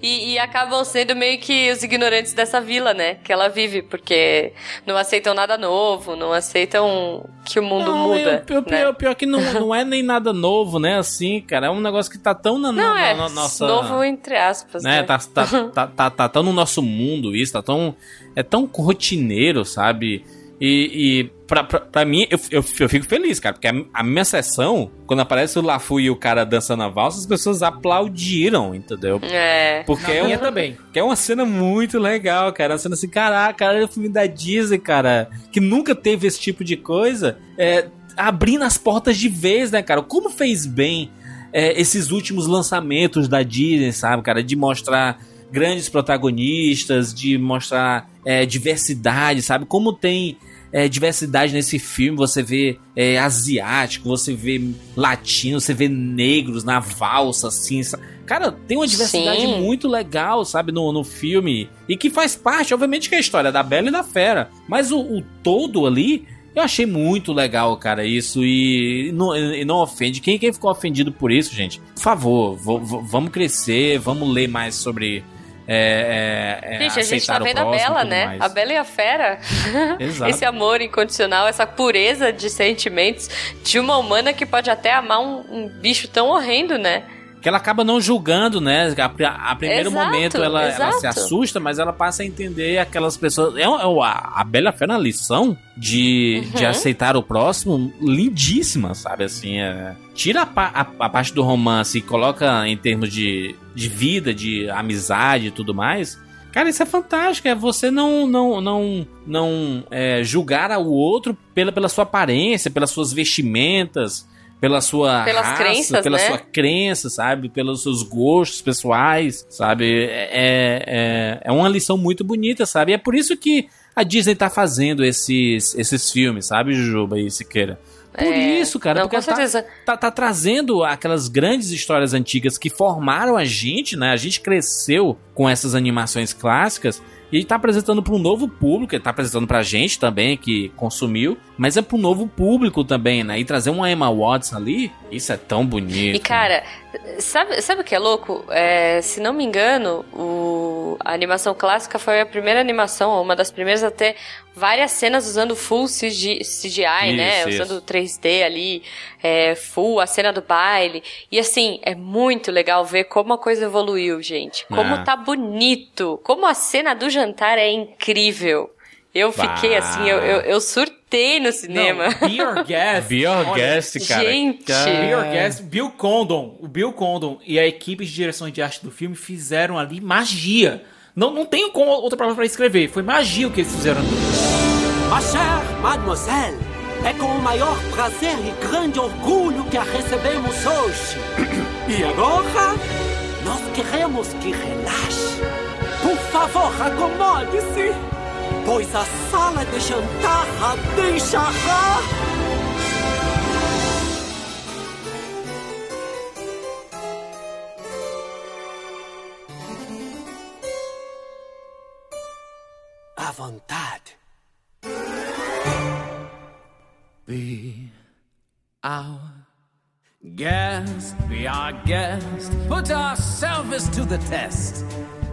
E, e acabam sendo meio que os ignorantes dessa vila, né? Que ela vive, porque não aceitam nada novo, não aceitam que o mundo Não, muda. o pior, né? pior, pior que não, não é nem nada novo, né? Assim, cara, é um negócio que tá tão na, Não, na- é na nossa. novo entre aspas, né? né? Tá, tá, *laughs* tá, tá, tá tão no nosso mundo isso, tá tão. É tão rotineiro, sabe? E, e pra, pra, pra mim, eu, eu, eu fico feliz, cara, porque a, a minha sessão, quando aparece o Lafu e o cara dançando a valsa, as pessoas aplaudiram, entendeu? É. Porque é, minha um, também. que é uma cena muito legal, cara. Uma cena assim, caraca, cara, é um filme da Disney, cara, que nunca teve esse tipo de coisa. É, abrindo as portas de vez, né, cara? Como fez bem é, esses últimos lançamentos da Disney, sabe, cara? De mostrar grandes protagonistas, de mostrar é, diversidade, sabe? Como tem é, diversidade nesse filme, você vê é, asiático, você vê latino, você vê negros na valsa, assim. Cara, tem uma diversidade Sim. muito legal, sabe, no, no filme. E que faz parte, obviamente, que é a história da Bela e da Fera. Mas o, o todo ali, eu achei muito legal, cara, isso. E não, e não ofende. Quem, quem ficou ofendido por isso, gente, por favor, vo- vo- vamos crescer, vamos ler mais sobre é, é, é Gente, a gente tá vendo a próximo Bela, né? mais. A Bela e a Fera. *laughs* Exato. Esse amor incondicional, essa pureza de sentimentos de uma humana que pode até amar um, um bicho tão horrendo, né? Que ela acaba não julgando, né? A, a primeiro Exato, momento ela, ela se assusta, mas ela passa a entender aquelas pessoas. É, é uma- a Bela Fé na lição de, de Uhum. aceitar o próximo, lindíssima, sabe? Assim, é- tira a, a- a parte do romance e coloca em termos de, de vida, de amizade e tudo mais. Cara, isso é fantástico. É você não não não não é, julgar o outro pela, pela sua aparência, pelas suas vestimentas, pela sua Pelas raça, crenças, pela né? sua crença, sabe? Pelos seus gostos pessoais, sabe? É, é, é uma lição muito bonita, sabe? E é por isso que a Disney tá fazendo esses, esses filmes, sabe, Juba e Siqueira? Por É, isso, cara, não, porque tá, tá, tá trazendo aquelas grandes histórias antigas que formaram a gente, né? A gente cresceu com essas animações clássicas e tá apresentando para um novo público, ele tá apresentando pra gente também que consumiu, mas é para um novo público também, né? E trazer uma Emma Watson ali, isso é tão bonito. E cara, sabe, sabe o que é louco? É, se não me engano, o, a animação clássica foi a primeira animação, ou uma das primeiras a ter várias cenas usando full CG, CGI, né? Isso, isso. Usando 3D ali, é, full, a cena do baile. E assim, é muito legal ver como a coisa evoluiu, gente. Como É. tá bonito. Como a cena do jantar é incrível. Eu fiquei Bah. assim, eu, eu, eu surtei no cinema. Não, *laughs* Be Your Guest. Be Your Olha, Guest, cara. gente. Be Your Guest, Bill Condon. O Bill Condon e a equipe de direção de arte do filme fizeram ali magia. Não, não tenho como outra palavra pra escrever. Foi magia o que eles fizeram. Ma chère mademoiselle, é com o maior prazer e grande orgulho que a recebemos hoje. *coughs* E agora, nós queremos que relaxe. Por favor, acomode-se, pois a sala de jantar a deixará. Vontade. Be our guest, be our guest. Put our service to the test.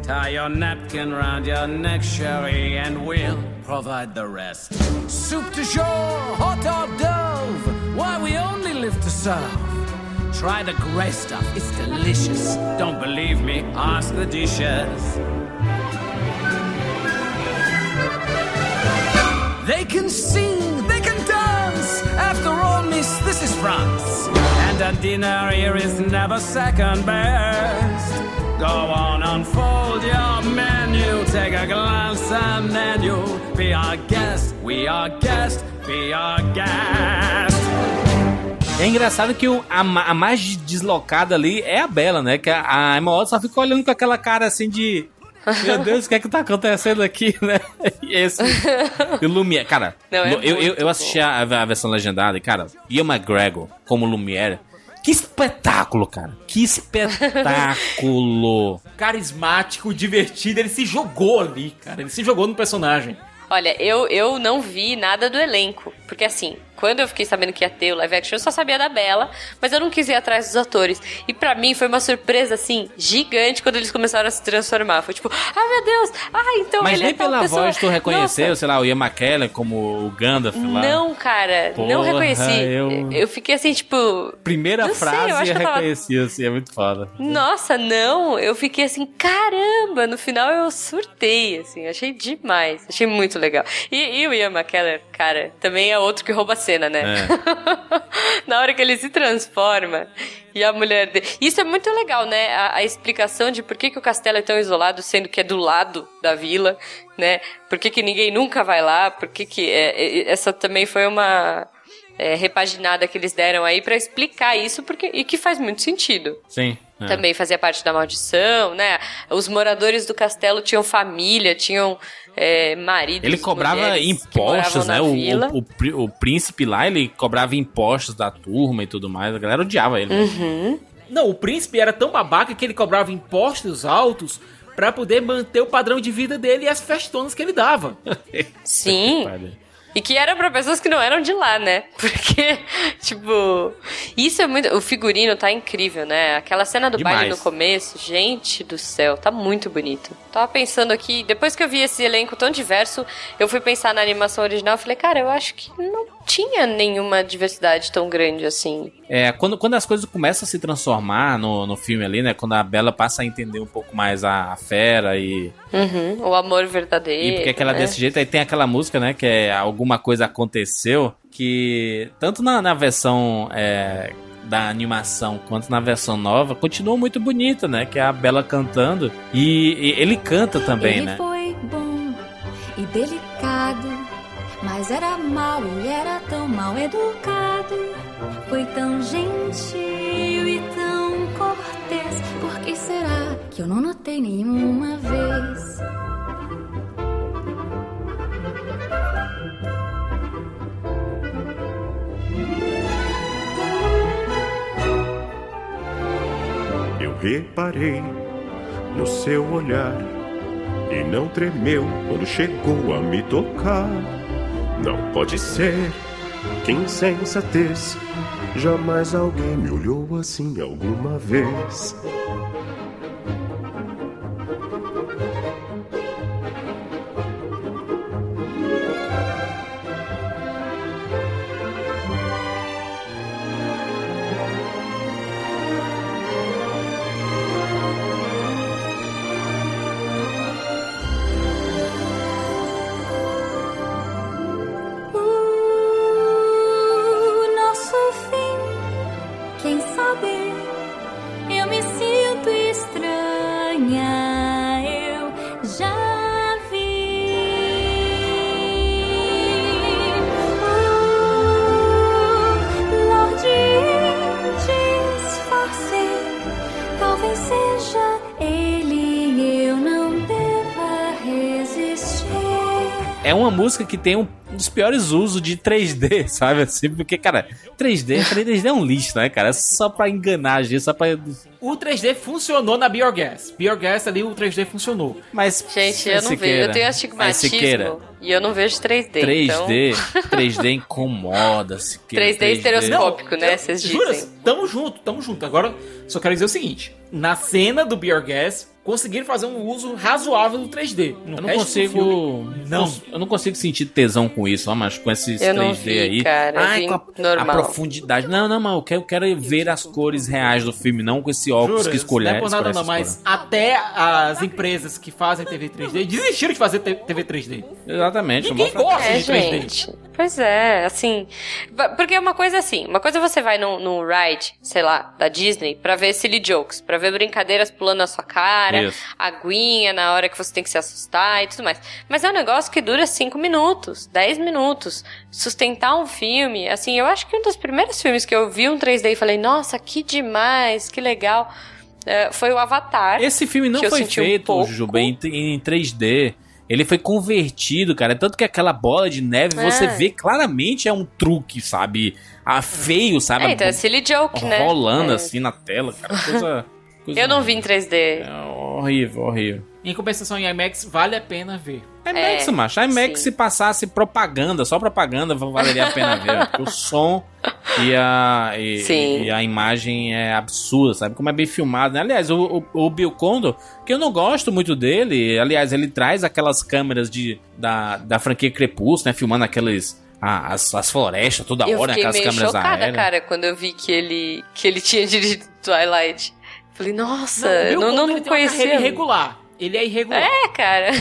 Tie your napkin round your neck, Sherry, and we'll provide the rest. Soup du jour, hot hors d'oeuvre. Why we only live to serve. Try the gray stuff, it's delicious. Don't believe me? Ask the dishes. They can sing, they can dance. After all, miss, this is France. And a dinner here is never second best. Go on, unfold your menu. Take a glance and then you'll be our guest. We are guest, be our guest. É engraçado que o- a, a mais deslocada ali é a Bela, né? Que a, a Emma Watson só fica olhando com aquela cara assim de. Meu Deus, o que é que tá acontecendo aqui, né? *laughs* E esse. E Lumière. Cara, Não, é eu, eu, eu assisti a, a versão legendada e, cara, Ian McGregor como Lumière. Que espetáculo, cara. Que espetáculo. *laughs* Carismático, divertido, ele se jogou ali, cara. Ele se jogou no personagem. Olha, eu, eu não vi nada do elenco. Porque assim, quando eu fiquei sabendo que ia ter o live action, eu só sabia da Bela, mas eu não quis ir atrás dos atores. E pra mim foi uma surpresa, assim, gigante quando eles começaram a se transformar. Foi tipo, ah, meu Deus, ah, então Mas ele nem é tal pela pessoa. voz tu reconheceu, Nossa. sei lá, o Ian McKellen como o Gandalf lá. Não, cara, não Porra, reconheci. eu- Eu... fiquei assim, tipo. Primeira Não sei, eu frase acho eu que eu tava- reconheci, assim, é muito foda. Nossa, não, eu fiquei assim, caramba, no final eu surtei, assim, achei demais, achei muito legal. E, e o Ian McKellen, cara, também é outro que rouba a cena, né? *laughs* Na hora que ele se transforma e a mulher dele. Isso é muito legal, né? A, a explicação de por que, que o castelo é tão isolado, sendo que é do lado da vila, né? Por que, que ninguém nunca vai lá, por que, que. é, é, essa também foi uma. é, repaginada que eles deram aí pra explicar isso porque e que faz muito sentido. Sim. é. Também fazia parte da maldição, né? Os moradores do castelo tinham família, tinham é, maridos. Ele cobrava impostos, né? O, o, o prí- o príncipe lá, ele cobrava impostos da turma e tudo mais. A galera odiava ele. Uhum. Não, o príncipe era tão babaca que ele cobrava impostos altos pra poder manter o padrão de vida dele e as festonas que ele dava. *laughs* Sim. E que era pra pessoas que não eram de lá, né? *laughs* Porque, tipo, isso é muito. O figurino tá incrível, né? Aquela cena do Demais. baile no começo, gente do céu, tá muito bonito. Tava pensando aqui, depois que eu vi esse elenco tão diverso, eu fui pensar na animação original e falei, cara, eu acho que não tinha nenhuma diversidade tão grande assim. É, quando, quando as coisas começam a se transformar no, no filme ali, né? Quando a Bela passa a entender um pouco mais a, a fera e. Uhum, o amor verdadeiro. E porque aquela né? desse jeito, aí tem aquela música, né? Que é Alguma Coisa Aconteceu, que tanto na, na versão é, da animação quanto na versão nova, continua muito bonita, né? Que é a Bela cantando. E, e ele canta também, ele né? foi bom e delicado, mas era mal e era tão mal educado. Foi tão gentil e tão cortês. Por que será que eu não notei nenhuma vez? Reparei no seu olhar e não tremeu quando chegou a me tocar. Não pode ser que insensatez. Jamais alguém me olhou assim alguma vez. É uma música que tem um dos piores usos de 3D, *laughs* sabe? Assim, porque, cara, 3D, 3D é um lixo, né, cara? É só pra enganar a gente, só pra. O 3D funcionou na Biogas. Biogas ali o 3D funcionou. Mas. Gente, eu não vejo. Eu tenho astigmatismo e eu não vejo 3D. 3D, Então... 3D incomoda, Siqueira. *laughs* 3D estereoscópico, né? eu- Vocês Juras, dizem. tamo junto, tamo junto. Agora, só quero dizer o seguinte: na cena do Beer Gas, conseguiram fazer um uso razoável do 3D. No Eu não consigo. filme, não. Eu não consigo sentir tesão com isso, ó, mas com esses Eu 3D não vi, aí. cara, Ai, com a, normal. a profundidade. Não, não, mas eu quero, eu quero ver as cores reais do filme, não com esse óculos que escolher. não é por nada não, mas até as empresas que fazem TV 3D desistiram de fazer TV 3D. Exatamente. Ninguém gosta É, de 3D. gente. Pois é, assim. Porque uma coisa assim, uma coisa você vai num, num ride, sei lá, da Disney, pra ver silly jokes, pra ver brincadeiras pulando na sua cara, Isso. aguinha na hora que você tem que se assustar e tudo mais. Mas é um negócio que dura 5 minutos, 10 minutos. Sustentar um filme, assim, eu acho que um dos primeiros filmes que eu vi um 3D e falei, nossa, que demais, que legal. é, foi o Avatar. Esse filme não foi um feito, pouco. Jujuba, em, em 3D. Ele foi convertido, cara. Tanto que aquela bola de neve, É. você vê claramente é um truque, sabe? Ah, feio, sabe? É, então é silly joke, né? Rolando É. assim na tela, cara. Coisa. Coisa Eu não vi em 3D. É horrível, horrível. Em compensação, em IMAX, vale a pena ver. IMAX, É, macho. IMAX, sim. se passasse propaganda, só propaganda, valeria a pena ver. *laughs* Porque o som e a, e, Sim. e a imagem é absurda, sabe? Como é bem filmado, né? Aliás, o, o, o Bill Condon, que eu não gosto muito dele, aliás, ele traz aquelas câmeras de, da, da franquia Crepúsculo, né? Filmando aqueles... ah, as, as florestas toda eu hora, né? fiquei aquelas meio câmeras chocada, aéreas. cara, quando eu vi que ele, que ele tinha dirigido Twilight. Falei, nossa, não, não, ele não tem uma carreira conhecia. irregular. Ele é irregular. É, cara.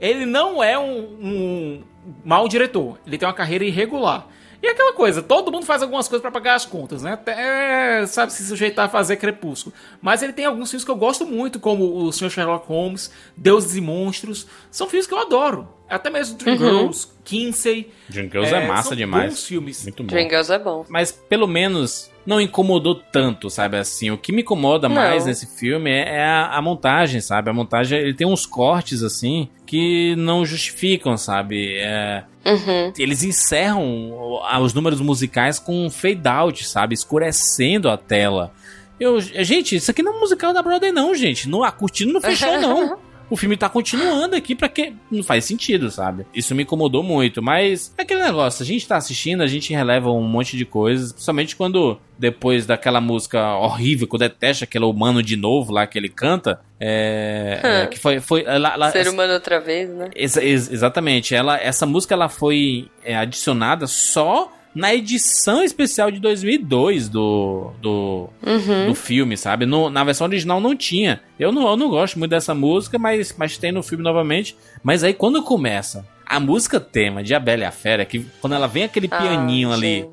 Ele não é um, um mau diretor. Ele tem uma carreira irregular. E aquela coisa, todo mundo faz algumas coisas pra pagar as contas, né? Até sabe se sujeitar a fazer Crepúsculo. Mas ele tem alguns filmes que eu gosto muito, como o Sr. Sherlock Holmes, Deuses e Monstros. São filmes que eu adoro. Até mesmo Dreamgirls, Kinsey. Dreamgirls é, massa são demais. bons filmes. Muito bom. Dreamgirls é bom. Mas pelo menos não incomodou tanto, sabe? Assim, o que me incomoda Não. mais nesse filme é, é a, a montagem, sabe? A montagem, ele tem uns cortes assim que não justificam, sabe? É, Uhum. eles encerram os números musicais com um fade out, sabe? Escurecendo a tela. Eu, gente, isso aqui não é musical da Broadway, não, gente. Não, a cortina não fechou, não. *laughs* o filme tá continuando aqui pra que não faz sentido, sabe? Isso me incomodou muito, mas é aquele negócio, a gente tá assistindo, a gente releva um monte de coisas, principalmente quando depois daquela música horrível que eu detesto, aquele humano de novo lá que ele canta, é, é, que foi foi lá, lá, Ser humano outra vez, né? Ex ex exatamente, ela essa música ela foi é, adicionada só na edição especial de 2002 do, do, Uhum. do filme, sabe? No- na versão original não tinha. Eu não, eu não gosto muito dessa música, mas, mas tem no filme novamente. Mas aí quando começa a música tema de A Bela e a Fera, que quando ela vem aquele Ah, pianinho ali.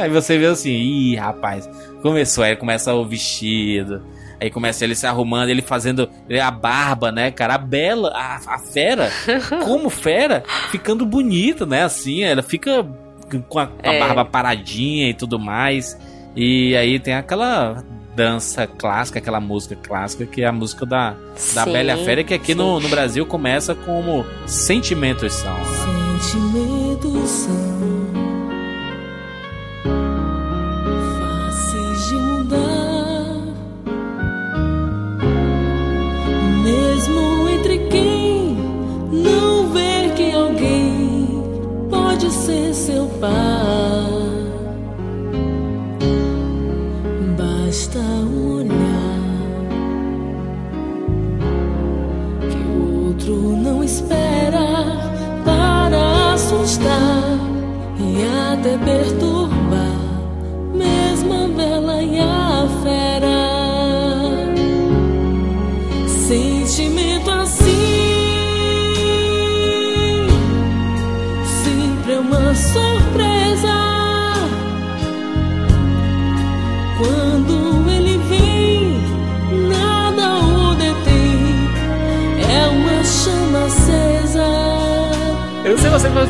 Aí você vê assim, ih, rapaz, começou, aí começa o vestido. Aí começa ele se arrumando, ele fazendo a barba, né, cara? A Bela, a, a fera, *laughs* como fera, ficando bonita, né? Assim, ela fica com a, com a É. barba paradinha e tudo mais. E aí tem aquela dança clássica, aquela música clássica, que é a música da, da Sim, Bela e a Fera, que aqui no, no Brasil começa como Sentimentos São. Sentimentos são ser seu par. Basta olhar que o outro não espera para assustar e até perturbar,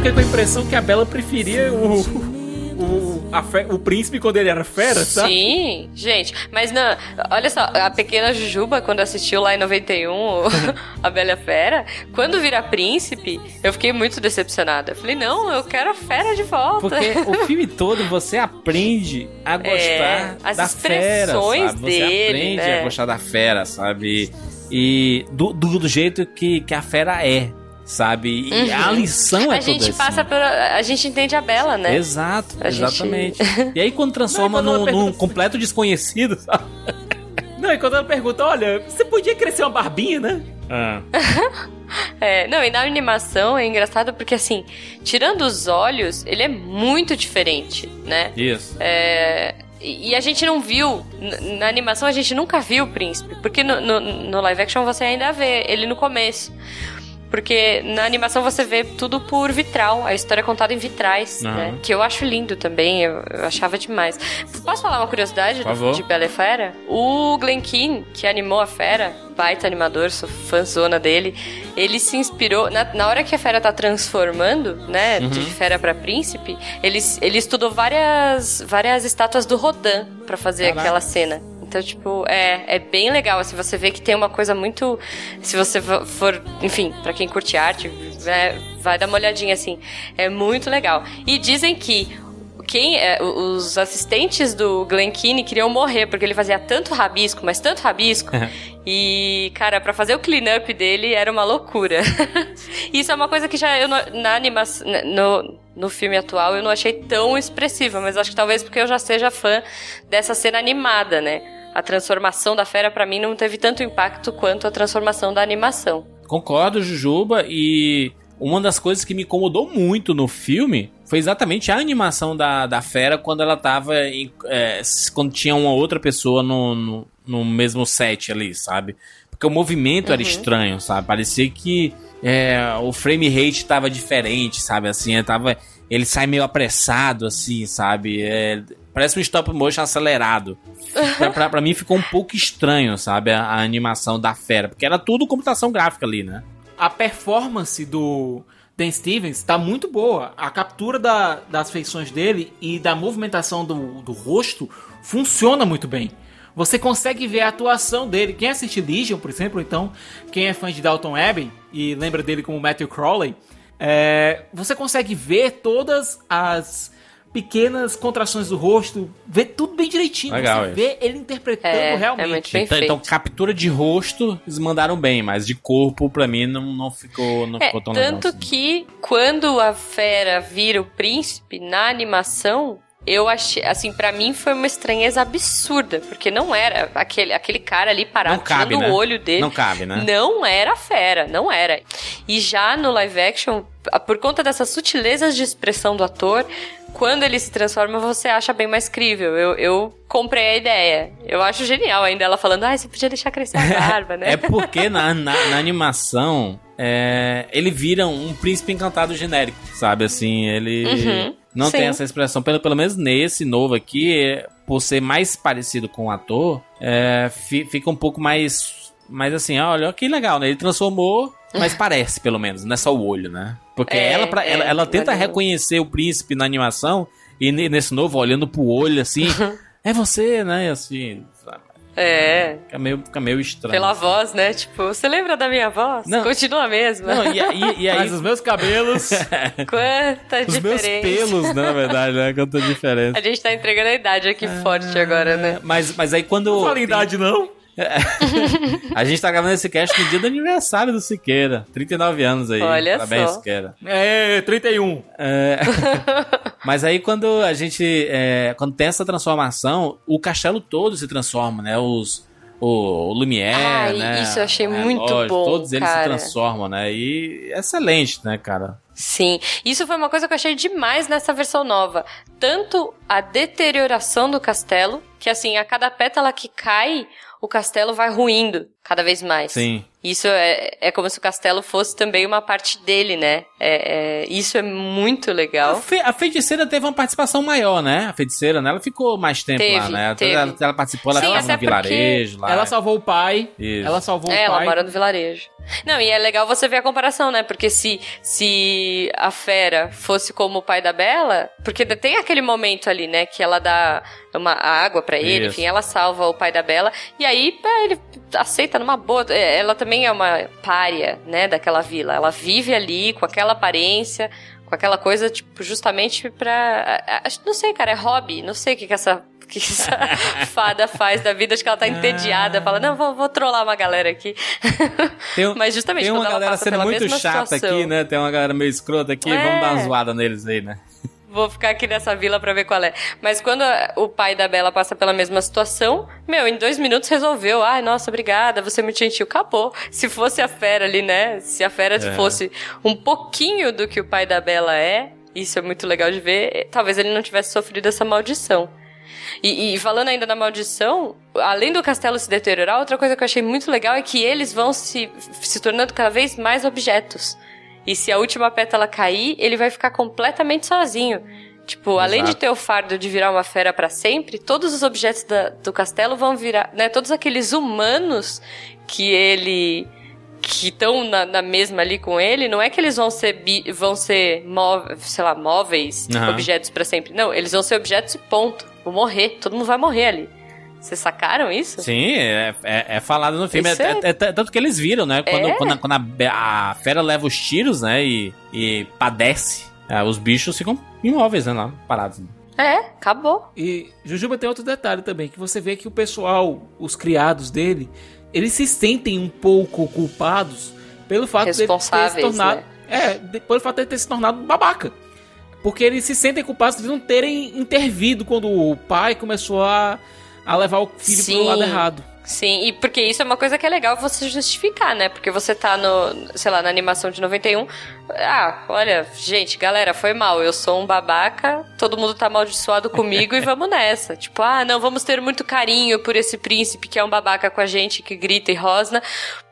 fiquei com a impressão que a Bela preferia o, o, a fe- o príncipe quando ele era fera, sabe? Sim, gente, mas não, olha só, a pequena Jujuba, quando assistiu lá em 91 o- *laughs* a Bela Fera, quando vira príncipe, eu fiquei muito decepcionada. Eu falei, não, eu quero a fera de volta. Porque o *laughs* filme todo você aprende a gostar É, as da fera, expressões sabe? Você dele, aprende né? a gostar da fera, sabe? E do, do, do jeito que, que a fera é, sabe? E Uhum. a lição é A gente toda assim. passa por. A gente entende a Bela, né? Exato, A gente- exatamente. *laughs* E aí quando transforma Não, num, num completo desconhecido, sabe? *laughs* Não, e quando ela pergunta, olha, você podia crescer uma barbinha, né? Ah. *laughs* É, não, e na animação é engraçado porque, assim, tirando os olhos, ele é muito diferente, né? Isso. É, e e a gente não viu, na animação a gente nunca viu o príncipe, porque no, no, no live action você ainda vê ele no começo. Porque na animação você vê tudo por vitral, a história é contada em vitrais, Aham. né? Que eu acho lindo também, eu, eu achava demais. Posso falar uma curiosidade do- de Bela e Fera? O Glen Keane, que animou a Fera, baita animador, sou fãzona dele, ele se inspirou, na, na hora que a Fera tá transformando, né, Uhum. de Fera pra Príncipe, ele, ele estudou várias, várias estátuas do Rodin pra fazer Caraca. aquela cena. Então, tipo, é, é bem legal, assim, você vê que tem uma coisa muito... Se você vo- for, enfim, pra quem curte arte, vai, vai dar uma olhadinha, assim. É muito legal. E dizem que quem é, os assistentes do Glen Keane queriam morrer, porque ele fazia tanto rabisco, mas tanto rabisco, e, cara, pra fazer o clean-up dele era uma loucura. *laughs* Isso é uma coisa que já eu não- na animação, no, no filme atual eu não achei tão expressiva, mas acho que talvez porque eu já seja fã dessa cena animada, né? A transformação da fera pra mim não teve tanto impacto quanto a transformação da animação. Concordo, Jujuba, e uma das coisas que me incomodou muito no filme foi exatamente a animação da, da fera quando ela tava. em- é, quando tinha uma outra pessoa no, no, no mesmo set ali, sabe? Porque o movimento era Uhum. estranho, sabe? Parecia que é, o frame rate tava diferente, sabe? Assim, ele, tava, ele sai meio apressado, assim, sabe? É, parece um stop motion acelerado. *laughs* pra, pra, pra mim ficou um pouco estranho, sabe? A, a animação da fera. Porque era tudo computação gráfica ali, né? A performance do Dan Stevens tá muito boa. A captura da- das feições dele e da movimentação do, do rosto funciona muito bem. Você consegue ver a atuação dele. Quem assiste Legion, por exemplo, então, quem é fã de Dalton Abbey e lembra dele como Matthew Crowley, é, você consegue ver todas as pequenas contrações do rosto, vê tudo bem direitinho. Legal você isso. vê ele interpretando É, é realmente. muito bem Então, então, captura de rosto, eles mandaram bem, mas de corpo, pra mim, não, não ficou, não É, ficou tão legal. tanto assim. que quando a fera vira o príncipe na animação, eu achei, assim, pra mim foi uma estranheza absurda, porque não era aquele, aquele cara ali parado cabe, tirando né? o olho dele. Não cabe, né? Não era fera, não era. E já no live action, por conta dessas sutilezas de expressão do ator, quando ele se transforma, você acha bem mais crível. Eu, eu comprei a ideia. Eu acho genial ainda ela falando, ah, você podia deixar crescer a barba, né? *laughs* É porque na, na, na animação é, ele vira um príncipe encantado genérico, sabe? Assim, ele Uhum, não sim. tem essa expressão. Pelo, pelo menos nesse novo aqui, é, por ser mais parecido com o ator, é, fi- fica um pouco mais. Mais assim, olha, que legal, né? Ele transformou, mas *laughs* parece, pelo menos, não é só o olho, né? Porque É, ela, pra- é, ela, ela tenta reconhecer o príncipe na animação, e ne- nesse novo, olhando pro olho assim, *laughs* é você, né? Assim? É. Fica meio, fica meio estranho. Pela voz, né? Tipo, você lembra da minha voz? Não. Continua a mesma. Não, e, aí- e aí. *laughs* Mas os meus cabelos. *laughs* Quanta Os meus diferença. pelos, né, na verdade, né? Quanta diferença. A gente tá entregando a idade aqui forte agora, né? Mas, mas aí quando. Não fala em idade, não. *laughs* A gente tá gravando esse cast no dia do aniversário do Siqueira. 39 anos aí. Olha Parabéns, só. Siqueira. É, 31. É, *laughs* Mas aí quando a gente. é, quando tem essa transformação, o castelo todo se transforma, né? Os. O, o Lumière, Ai, né? isso eu achei o muito relógio, bom, Todos eles se cara. transformam, né? E excelente, né, cara? Sim, isso foi uma coisa que eu achei demais nessa versão nova. Tanto a deterioração do castelo, que assim, a cada pétala que cai, o castelo vai ruindo cada vez mais. Sim. Isso é, é como se o castelo fosse também uma parte dele, né? É, é- isso é muito A, legal. fe- a feiticeira teve uma participação maior, né? A feiticeira, né? Ela ficou mais tempo lá, Teve, né? teve. Ela, ela participou, ela Sim, até no vilarejo lá. Ela salvou o pai. Isso. Ela salvou É, o ela pai. mora no vilarejo. Não, e é legal você ver a comparação, né? Porque se, se a fera fosse como o pai da Bela, porque tem aquele momento ali, né? Que ela dá uma água pra ele, Isso. enfim, ela salva o pai da Bela. E aí é, ele aceita numa boa. É, Ela também é uma pária, né? Daquela vila. Ela vive ali com aquela aparência. Com aquela coisa, tipo, justamente pra. Não sei, cara, é hobby. Não sei o que, que essa que essa *laughs* fada faz da vida. Acho que ela tá entediada. Fala, não, vou, vou trollar uma galera aqui. Um- *laughs* Mas justamente tem uma galera sendo muito chata situação. aqui, né? Tem uma galera meio escrota aqui. É. Vamos dar uma zoada neles aí, né? Vou ficar aqui nessa vila pra ver qual é. Mas quando o pai da Bela passa pela mesma situação, meu, em dois minutos resolveu. Ai, nossa, obrigada, você é muito gentil. Acabou. Se fosse a fera ali, né? Se a fera É. fosse um pouquinho do que o pai da Bela é, isso é muito legal de ver, talvez ele não tivesse sofrido essa maldição. E, e falando ainda da maldição, além do castelo se deteriorar, outra coisa que eu achei muito legal é que eles vão se, se tornando cada vez mais objetos. E se a última pétala cair, ele vai ficar completamente sozinho. Tipo, além de Exato. ter o fardo de virar uma fera pra sempre, todos os objetos da- do castelo vão virar, né? Todos aqueles humanos que ele que estão na, na mesma ali com ele, não é que eles vão ser bi- vão ser móveis, sei lá, móveis, Aham. objetos pra sempre. Não, eles vão ser objetos e ponto. Vão morrer, todo mundo vai morrer ali. Vocês sacaram isso? Sim, é, é, é falado no filme. É, é- é- é tanto que eles viram, né? Quando, É. quando, a, quando a a fera leva os tiros, né? E, e padece, é, os bichos ficam imóveis, né? Lá, parados. É, acabou. E Jujuba tem outro detalhe também, que você vê que o pessoal, os criados dele, eles se sentem um pouco culpados pelo fato de ele ter se tornado, né? é, de- pelo fato de ele ter se tornado babaca. Porque eles se sentem culpados de não terem intervido quando o pai começou a, a levar o filho Sim. pro lado errado. Sim, e porque isso é uma coisa que é legal você justificar, né? Porque você tá no, sei lá, na animação de 91. Ah, olha, gente, galera, foi mal. Eu sou um babaca, todo mundo tá amaldiçoado comigo e *laughs* vamos nessa. Tipo, ah, não, vamos ter muito carinho por esse príncipe que é um babaca com a gente, que grita e rosna.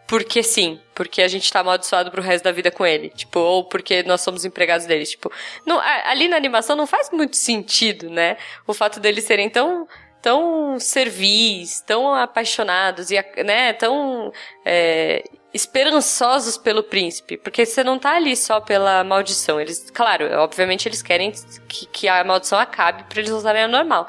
Porque sim, porque a gente tá amaldiçoado pro resto da vida com ele. Tipo, ou porque nós somos empregados dele. Tipo, não, ali na animação não faz muito sentido, né? O fato deles serem tão tão servis, tão apaixonados e né, tão é, esperançosos pelo príncipe, porque você não tá ali só pela maldição. Eles, claro, obviamente eles querem que, que a maldição acabe para eles usarem a normal.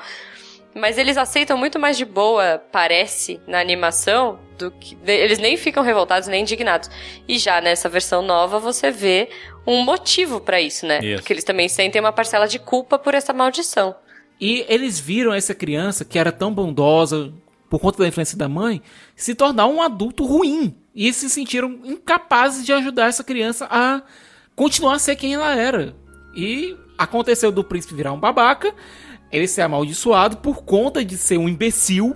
Mas eles aceitam muito mais de boa, parece, na animação, do que. Eles nem ficam revoltados nem indignados. E já nessa versão nova você vê um motivo pra isso, né? Isso. Porque eles também sentem uma parcela de culpa por essa maldição. E eles viram essa criança que era tão bondosa por conta da influência da mãe se tornar um adulto ruim. E se sentiram incapazes de ajudar essa criança a continuar a ser quem ela era. E aconteceu do príncipe virar um babaca, ele ser amaldiçoado por conta de ser um imbecil.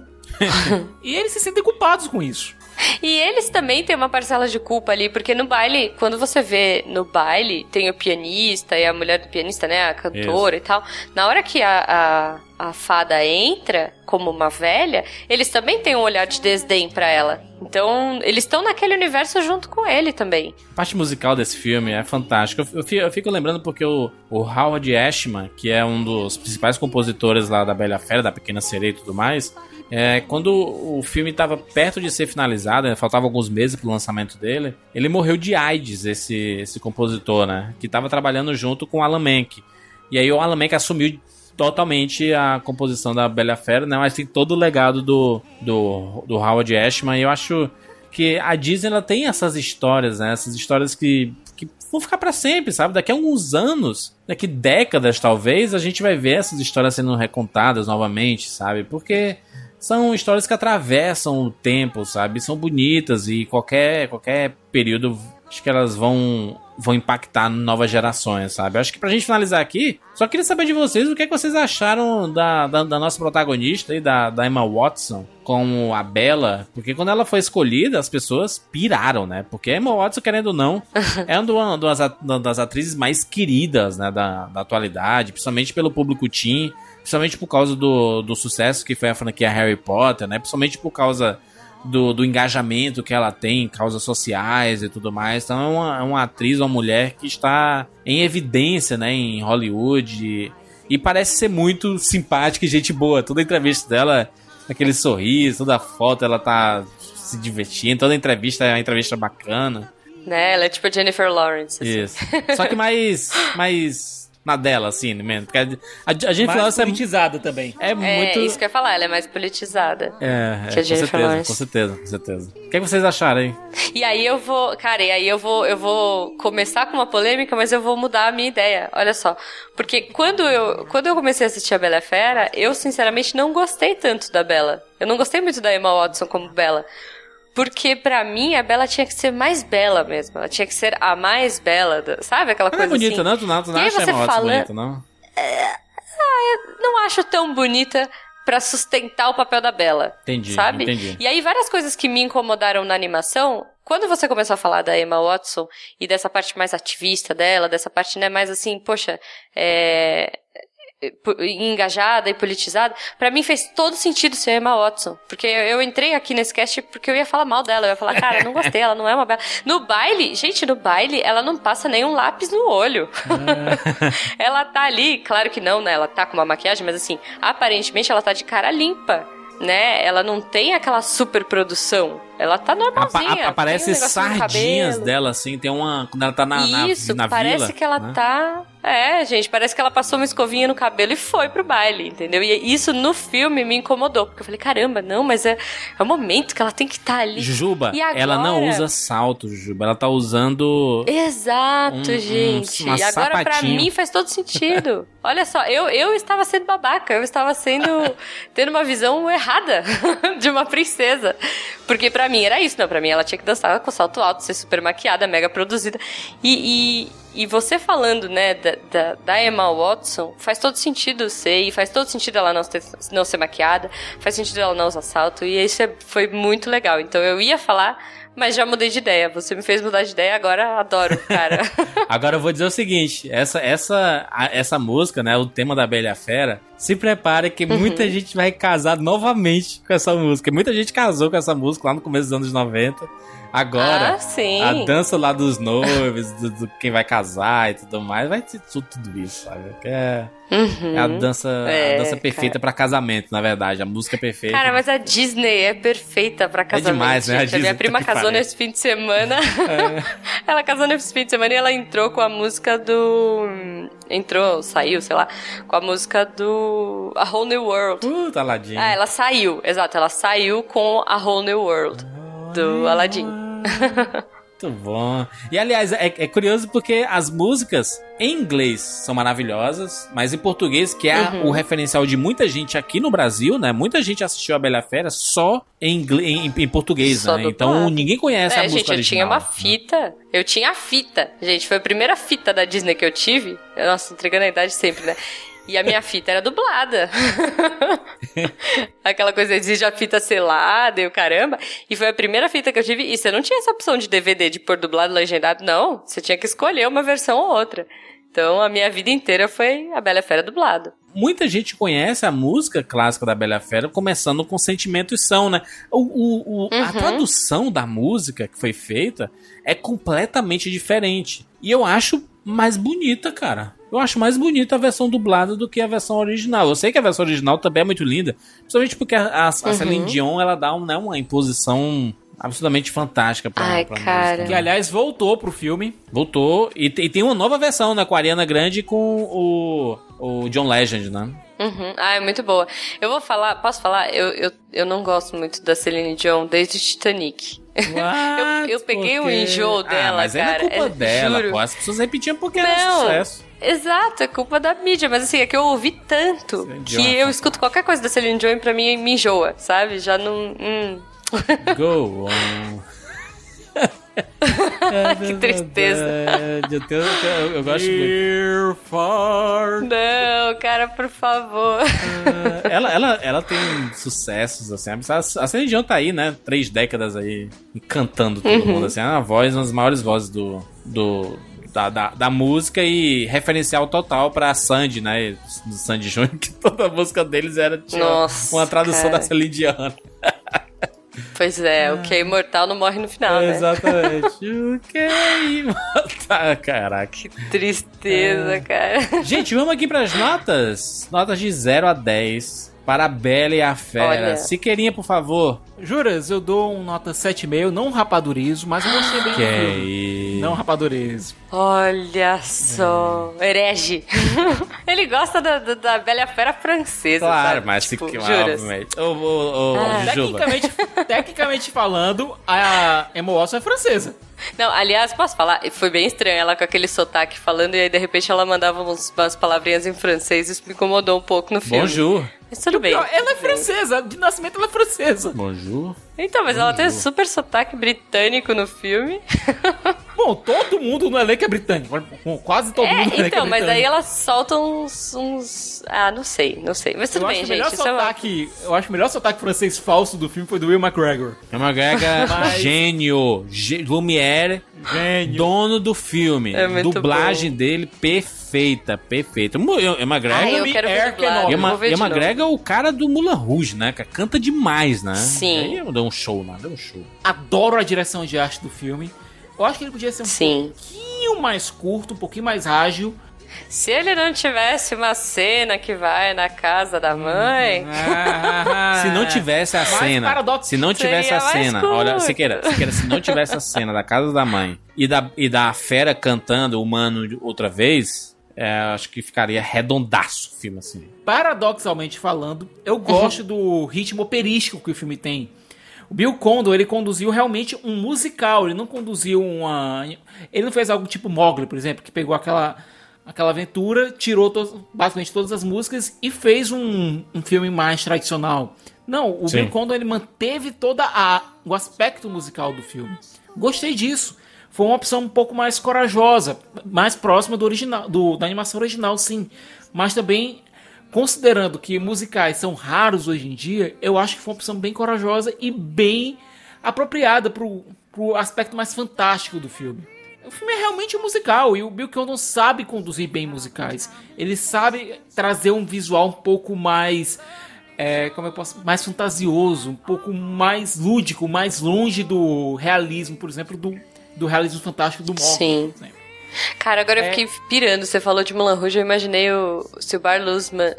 *laughs* e eles se sentem culpados com isso. E eles também têm uma parcela de culpa ali, porque no baile, quando você vê no baile, tem o pianista e a mulher do pianista, né? A cantora Isso. e tal. Na hora que a, a, a fada entra como uma velha, eles também têm um olhar de desdém pra ela. Então, eles estão naquele universo junto com ele também. A parte musical desse filme é fantástica. Eu, eu eu fico lembrando porque o, o Howard Ashman, que é um dos principais compositores lá da Bela Fera, da Pequena Sereia e tudo mais, é, quando o filme estava perto de ser finalizado, né, faltavam alguns meses pro lançamento dele, ele morreu de AIDS, esse, esse compositor, né? Que estava trabalhando junto com o Alan Menken. E aí o Alan Menken assumiu totalmente a composição da Bela Fera, né? Mas tem todo o legado do, do, do Howard Ashman. E eu acho que a Disney ela tem essas histórias, né? Essas histórias que, que vão ficar pra sempre, sabe? Daqui a alguns anos, daqui décadas talvez, a gente vai ver essas histórias sendo recontadas novamente, sabe? Porque são histórias que atravessam o tempo, sabe? São bonitas e qualquer qualquer período acho que elas vão vão impactar novas gerações, sabe? Acho que pra gente finalizar aqui, só queria saber de vocês o que, é que vocês acharam da, da, da nossa protagonista aí, da, da Emma Watson, como a Bella, porque quando ela foi escolhida, as pessoas piraram, né? Porque a Emma Watson, querendo ou não, *laughs* é uma das, at- uma das atrizes mais queridas, né, da, da atualidade, principalmente pelo público teen, principalmente por causa do, do sucesso que foi a franquia Harry Potter, né? Principalmente por causa do, do engajamento que ela tem em causas sociais e tudo mais. Então é uma, é uma atriz, uma mulher que está em evidência, né, em Hollywood e, e parece ser muito simpática e gente boa. Toda entrevista dela, aquele sorriso, toda foto ela tá se divertindo, toda entrevista é uma entrevista bacana. Né? Ela é tipo a Jennifer Lawrence. assim. Isso. Só que mais *laughs* mais na dela assim, mesmo, porque a, a, a gente Mais Lawrence é politizada também. É É muito isso que eu ia falar, ela é mais politizada. é, é, que a com Jennifer certeza, Lawrence. com certeza, com certeza. O que, é que vocês acharam aí? E aí eu vou, cara, e aí eu vou, eu vou começar com uma polêmica, mas eu vou mudar a minha ideia. Olha só, porque quando eu, quando eu comecei a assistir a Bela a Fera, eu sinceramente não gostei tanto da Bela. Eu não gostei muito da Emma Watson como Bela. Porque pra mim a Bela tinha que ser mais bela mesmo. Ela tinha que ser a mais bela, da- sabe aquela Ela é coisa bonita, assim? não? Tu não, tu não E acha você Emma fala- bonita, não? não acho tão bonita pra sustentar o papel da Bela. Entendi, sabe? entendi. E aí várias coisas que me incomodaram na animação, quando você começou a falar da Emma Watson e dessa parte mais ativista dela, dessa parte né mais assim, poxa, é engajada e politizada, pra mim fez todo sentido ser Emma Watson, porque eu eu entrei aqui nesse cast porque eu ia falar mal dela, eu ia falar, cara, não gostei, ela não é uma bela. No baile, gente, no baile, ela não passa nenhum lápis no olho. *laughs* ela tá ali, claro que não, né? Ela tá com uma maquiagem, mas assim, aparentemente ela tá de cara limpa, né? Ela não tem aquela super produção. Ela tá normalzinha. um aparece no sardinhas dela, assim, tem uma. Quando ela tá na, na, Isso, na parece vila. que ela né? tá. É, gente, parece que ela passou uma escovinha no cabelo e foi pro baile, entendeu? E isso no filme me incomodou, porque eu falei, caramba, não, mas é, é o momento que ela tem que estar ali. Jujuba, E ela não agora? usa salto, Jujuba. Ela tá usando. Exato, Um- um- gente. uma e agora pra mim faz todo sentido. *laughs* Olha só, eu, eu estava sendo babaca, eu estava sendo tendo uma visão errada *laughs* de uma princesa. Porque pra mim era isso, não, pra mim ela tinha que dançar com salto alto, ser super maquiada, mega produzida. E, e, e você falando, né, da, da, da Emma Watson, faz todo sentido ser, e faz todo sentido ela não, ter, não ser maquiada, faz sentido ela não usar salto, e isso é- foi muito legal. Então eu ia falar, mas já mudei de ideia. Você me fez mudar de ideia, agora adoro, cara. *laughs* Agora eu vou dizer o seguinte: essa, essa, essa música, né? O tema da Bela Fera. Se prepare que muita Uhum. gente vai casar novamente com essa música. Muita gente casou com essa música lá no começo dos anos 90. Agora, Ah, a dança lá dos noivos, do, do quem vai casar e tudo mais, vai ter tudo, tudo isso, sabe? É, Uhum. é a dança, É, a dança perfeita pra casamento, na verdade. A música perfeita. Cara, mas a Disney é perfeita pra casamento. demais, né? A gente. A, minha Disney, prima casou pariu. nesse fim de semana. *laughs* ela casou nesse fim de semana e ela entrou com a música do. Entrou, saiu, sei lá, com a música do. A Whole New World. Puta ladinha. Ah, ela saiu, exato, ela saiu com a Whole New World. do Aladdin. Muito bom. E aliás, é, é curioso porque as músicas em inglês são maravilhosas, mas em português, que é Uhum. o referencial de muita gente aqui no Brasil, né? Muita gente assistiu a Bela Fera só em, inglês, em, em português, Só né? Então lado. ninguém conhece a É, música gente, eu original. tinha uma fita. Eu tinha a fita. Gente, foi a primeira fita da Disney que eu tive. Nossa, entregando a idade sempre, né? E a minha fita era dublada. *laughs* Aquela coisa exige a fita selada e o caramba. E foi a primeira fita que eu tive. E você não tinha essa opção de DVD de pôr dublado legendado, não. Você tinha que escolher uma versão ou outra. Então a minha vida inteira foi a Bela a Fera dublado. Muita gente conhece a música clássica da Bela Fera começando com Sentimentos São, né? O, o- o- A Uhum. tradução da música que foi feita é completamente diferente. E eu acho mais bonita, cara. Eu acho mais bonita a versão dublada do que a versão original. Eu sei que a versão original também é muito linda, principalmente porque a, a, a Uhum. Celine Dion ela dá um, né, uma imposição absolutamente fantástica pra, Ai, pra cara. música. Que, aliás, voltou pro filme. Voltou. E, e tem uma nova versão, né? Com a Ariana Grande e com o, o John Legend, né? Uhum. Ah, é muito boa. Eu vou falar, posso falar? Eu, eu, eu não gosto muito da Celine Dion desde Titanic. *laughs* eu, eu peguei o Porque- enjoo dela, ah, mas cara. não é culpa é- dela, juro. pô. As pessoas repetiam porque era Não. sucesso. Exato, é culpa da mídia, mas assim, é que eu ouvi tanto Dion que é eu escuto qualquer coisa da Celine Dion e pra mim me enjoa, sabe? Já não. hum. *laughs* Go on. *laughs* que tristeza. Eu, tenho- eu tenho- eu- eu gosto muito. Não, cara, por favor. Ela, ela, ela tem sucessos, assim. A, a Celine Dion tá aí, né? Três décadas aí, cantando todo Uhum. mundo, assim. É uma voz, uma das maiores vozes do... do da, da, da música e referencial total pra Sandy, né? Do Sandy Júnior, *laughs* que toda a música deles era tinha Nossa, uma tradução cara. da Celine Dion. Pois é, o que é imortal não morre no final, né? Exatamente. *laughs* o que é imortal? *laughs* Caraca. Que tristeza, cara. Gente, vamos aqui pras notas. Notas de 0 a 10 para a Bela e a Fera. Olha. Siqueirinha, por favor. Juras, eu dou um nota 7,5, não rapadurizo, mas eu gostei bem Que é isso? Não rapadurizo. Olha só, herege. *laughs* Ele gosta da, da, da Bela e a Fera francesa, Claro, sabe? mas tipo, se juras. obviamente. Ô, ô, ô, Ah. Jujuba. Tecnicamente, tecnicamente falando, a Emma Watson é francesa. Não, aliás, posso falar? Foi bem estranho ela com aquele sotaque falando e aí de repente ela mandava uns- umas palavrinhas em francês. Isso me incomodou um pouco no filme. Bonjour. Mas tudo bem. Pior, ela é francesa, de nascimento ela é francesa. Bonjour. Então, mas ela tem super sotaque britânico no filme. *laughs* Bom, todo mundo no elenco é britânico. Bom, Quase todo mundo no É, elenco então, é mas aí ela solta uns, uns. Ah, não sei, não sei. Mas tudo eu bem, acho que o melhor gente. Isso é sotaque, eu acho que o melhor sotaque francês falso do filme foi do Will McGregor. É uma *laughs* grega Mas- gênio. Gê- Lumière, dono do filme. É muito Dublagem dele perfeita, perfeita. É uma grega. Ah, E e uma novo. grega é o cara do Mulan Rouge, né? cara? Canta demais, né? Sim. Aí deu um show, né? Deu um show. Adoro a direção de arte do filme. Eu acho que ele podia ser um Sim. pouquinho mais curto, um pouquinho mais ágil. Se ele não tivesse uma cena que vai na casa da mãe. *laughs* Se não tivesse a cena, paradoxo. se não tivesse a cena, curto. olha, Siqueira, Siqueira, se não tivesse a cena da casa da mãe e da, e da fera cantando o mano outra vez, é, acho que ficaria redondaço o filme assim. Paradoxalmente falando, eu gosto *laughs* do ritmo operístico que o filme tem. O Bill Condon, ele conduziu realmente um musical, ele não conduziu uma... Ele não fez algo tipo Mowgli, por exemplo, que pegou aquela, aquela aventura, tirou to- basicamente todas as músicas e fez um, um filme mais tradicional. Não, o Sim. Bill Condon, ele manteve toda a o aspecto musical do filme. Gostei disso. Foi uma opção um pouco mais corajosa, mais próxima do original, do, da animação original, sim. Mas também considerando que musicais são raros hoje em dia, eu acho que foi uma opção bem corajosa e bem apropriada pro, pro aspecto mais fantástico do filme. O filme é realmente um musical e o Bill Condon sabe conduzir bem musicais. Ele sabe trazer um visual um pouco mais é, como eu posso, mais fantasioso, um pouco mais lúdico, mais longe do realismo, por exemplo, do, do realismo fantástico do Morph. Sim. Cara, agora eu É. fiquei pirando. Você falou de Mulan Rouge, eu imaginei o se o Bar Luzman.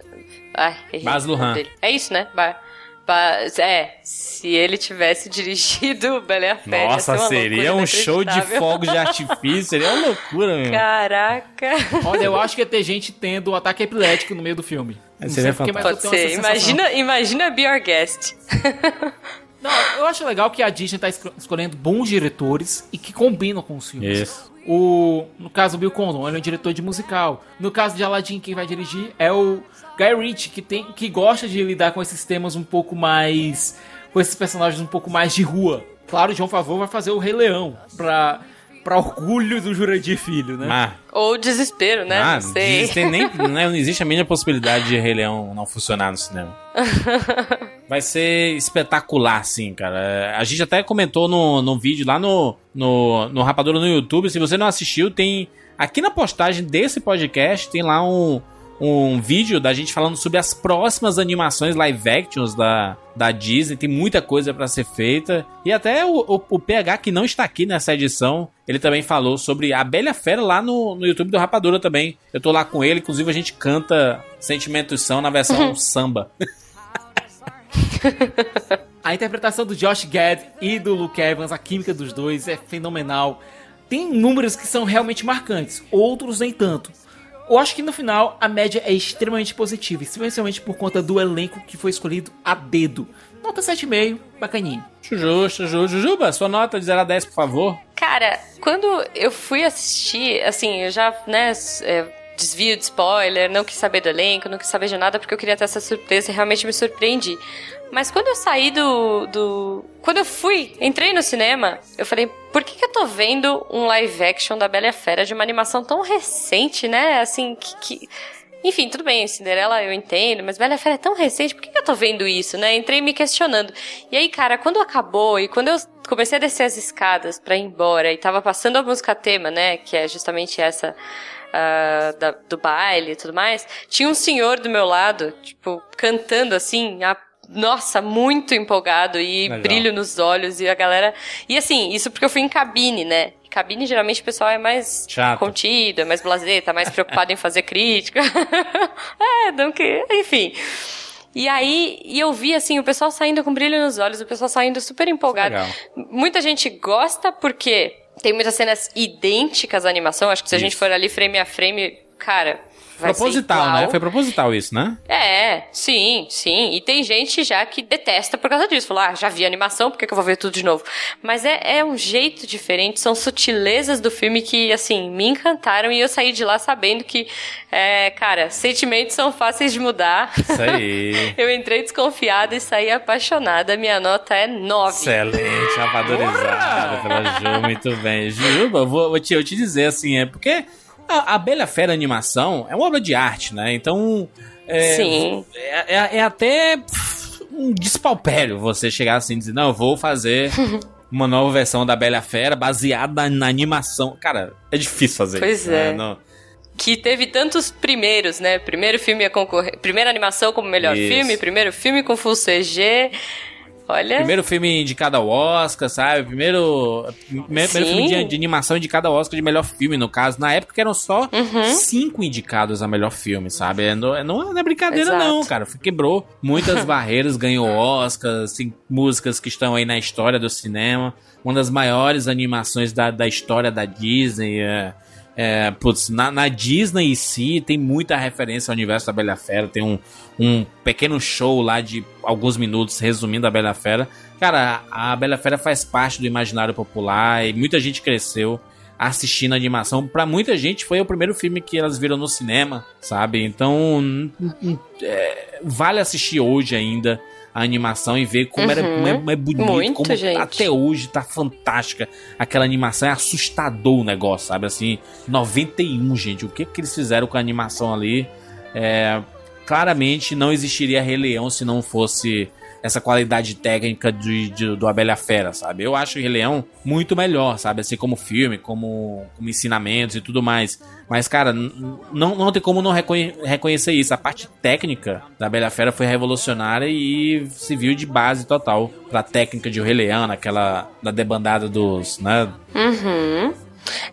Ai, errei Baz Luhrmann. dele. É isso, né? Bar. Ba- É, se ele tivesse *laughs* dirigido Bela e a ia Nossa, seria um show de fogos de artifício, seria uma loucura, meu. Caraca. Olha, eu acho que ia ter gente tendo ataque epilético no meio do filme. Seria eu Pode ser. Imagina, imagina Be Our Guest. *laughs* Não, eu acho legal que a Disney tá esco- escolhendo bons diretores e que combinam com os filmes. Isso. O, no caso, o Bill Condon, ele é um diretor de musical. No caso de Aladdin, quem vai dirigir é o Guy Ritchie, que, tem, que gosta de lidar com esses temas um pouco mais... Com esses personagens um pouco mais de rua. Claro, o João Favor vai fazer o Rei Leão, pra, pra orgulho do Jurandir Filho, né? Ah, Ou desespero, né? ah, não sei. existe nem, né, não existe a mínima possibilidade de Rei Leão não funcionar no cinema. *laughs* Vai ser espetacular, sim, cara. É, A gente até comentou no, no vídeo lá no, no, no Rapadura no YouTube. Se você não assistiu, tem. Aqui na postagem desse podcast tem lá um, um vídeo da gente falando sobre as próximas animações live actions da, da Disney. Tem muita coisa pra ser feita. E até o, o, o PH, que não está aqui nessa edição, ele também falou sobre a Bela Fera lá no, no YouTube do Rapadura também. Eu tô lá com ele, inclusive a gente canta Sentimentos São na versão *laughs* samba. A interpretação do Josh Gad e do Luke Evans, a química dos dois é fenomenal. Tem números que são realmente marcantes, outros nem tanto. Eu acho que no final a média é extremamente positiva, especialmente por conta do elenco que foi escolhido a dedo. Nota 7,5, bacaninho. Jujuba, Juju, Jujuba, sua nota de 0 a 10, por favor. Cara, quando eu fui assistir, assim, eu já, né, é, desvio de spoiler, não quis saber do elenco, não quis saber de nada porque eu queria ter essa surpresa e realmente me surpreendi. Mas quando eu saí do, do. Quando eu fui, entrei no cinema, eu falei, por que, que eu tô vendo um live action da Bela e a Fera de uma animação tão recente, né? Assim, que. que... Enfim, tudo bem, Cinderela eu entendo, mas Bela e a Fera é tão recente, por que, que eu tô vendo isso, né? Entrei me questionando. E aí, cara, quando acabou e quando eu comecei a descer as escadas pra ir embora e tava passando a música tema, né? Que é justamente essa. ah, da- do baile e tudo mais, tinha um senhor do meu lado, tipo, cantando assim, a- nossa, muito empolgado e Legal. brilho nos olhos e a galera. E assim, isso porque eu fui em cabine, né? Cabine, geralmente, o pessoal é mais Chato. contido, é mais blazer, tá mais preocupado em fazer crítica. *laughs* é, não que. Enfim. E aí, e eu vi, assim, o pessoal saindo com brilho nos olhos, o pessoal saindo super empolgado. Legal. Muita gente gosta porque tem muitas cenas idênticas à animação. Acho que se a gente for ali frame a frame, cara. Vai proposital, né? Foi proposital isso, né? É, sim, sim. E tem gente já que detesta por causa disso. Falar, ah, já vi animação, por que, que eu vou ver tudo de novo? Mas é, é um jeito diferente, são sutilezas do filme que, assim, me encantaram e eu saí de lá sabendo que, é, cara, sentimentos são fáceis de mudar. Isso aí. *laughs* eu entrei desconfiada e saí apaixonada. Minha nota é 9. Excelente, valorizada pela Ju, muito bem. Juba, eu vou, vou te, eu te dizer assim, é porque a, a Bela Fera Animação é uma obra de arte, né? Então. É, Sim. É, é- é até um despalpério você chegar assim e dizer, não, eu vou fazer *laughs* uma nova versão da Bela Fera baseada na, animação. Cara, é difícil fazer Pois isso. né? é. Não- que teve tantos primeiros, né? Primeiro filme a concorrer, primeira animação como melhor Isso. filme, primeiro filme com full CG. Olha, Primeiro filme indicado ao Oscar, sabe? Primeiro, primeiro, Sim. filme de, de animação indicado ao Oscar de melhor filme, no caso. Na época eram só Uhum. cinco indicados a melhor filme, sabe? É, Não, não, não é brincadeira, Exato. não, cara. Quebrou muitas *laughs* barreiras, ganhou Oscars, tem músicas que estão aí na história do cinema. Uma das maiores animações da, da história da Disney. É, é, putz, na, na Disney em si tem muita referência ao universo da Bela Fera. Tem um, um pequeno show lá de alguns minutos resumindo a Bela Fera. Cara, a Bela Fera faz parte do imaginário popular e muita gente cresceu assistindo a animação. Pra muita gente foi o primeiro filme que elas viram no cinema, sabe? Então, é, vale assistir hoje ainda a animação e ver como, era, Uhum. como é, como é bonito, Muito, como gente. até hoje tá fantástica. Aquela animação é assustador o negócio, sabe? Assim, 91, gente. O que que eles fizeram com a animação ali? É, claramente não existiria Rei Leão se não fosse essa qualidade técnica de, de- do Abelha Fera, sabe? Eu acho o Rei Leão muito melhor, sabe? Assim, como filme, como, como ensinamentos e tudo mais. Mas, cara, não, não tem como não reconhe- reconhecer isso. A parte técnica da Bela Fera foi revolucionária e serviu de base total pra técnica de O Rei Leão, naquela da debandada dos, né? Uhum.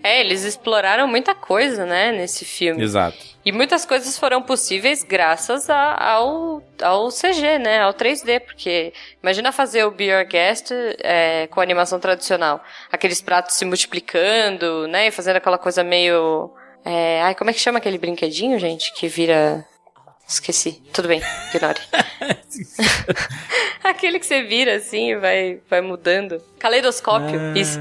É, eles exploraram muita coisa, né, nesse filme. Exato. E muitas coisas foram possíveis graças a- ao, ao CG, né? Ao 3D, porque imagina fazer o Be Your Guest é, com animação tradicional. Aqueles pratos se multiplicando, né? E fazendo aquela coisa meio. é, ai, como é que chama aquele brinquedinho, gente? Que vira. Esqueci. Tudo bem, ignore. *laughs* Aquele que você vira assim e vai, vai mudando. Caleidoscópio, Ah, isso.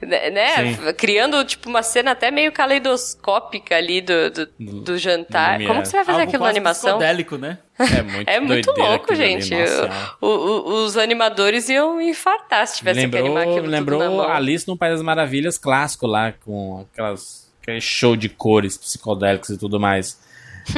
Né? né? sim. Criando, tipo, uma cena até meio caleidoscópica ali do, do, do jantar. Como que você vai fazer Algo aquilo na animação? psicodélico, né? É muito, É muito louco, gente. nossa. O- o- os animadores iam infartar se tivesse que animar lembrou aquilo tudo na lembrou mão. Alice no País das Maravilhas clássico lá, com aquelas, aquele show de cores psicodélicos e tudo mais.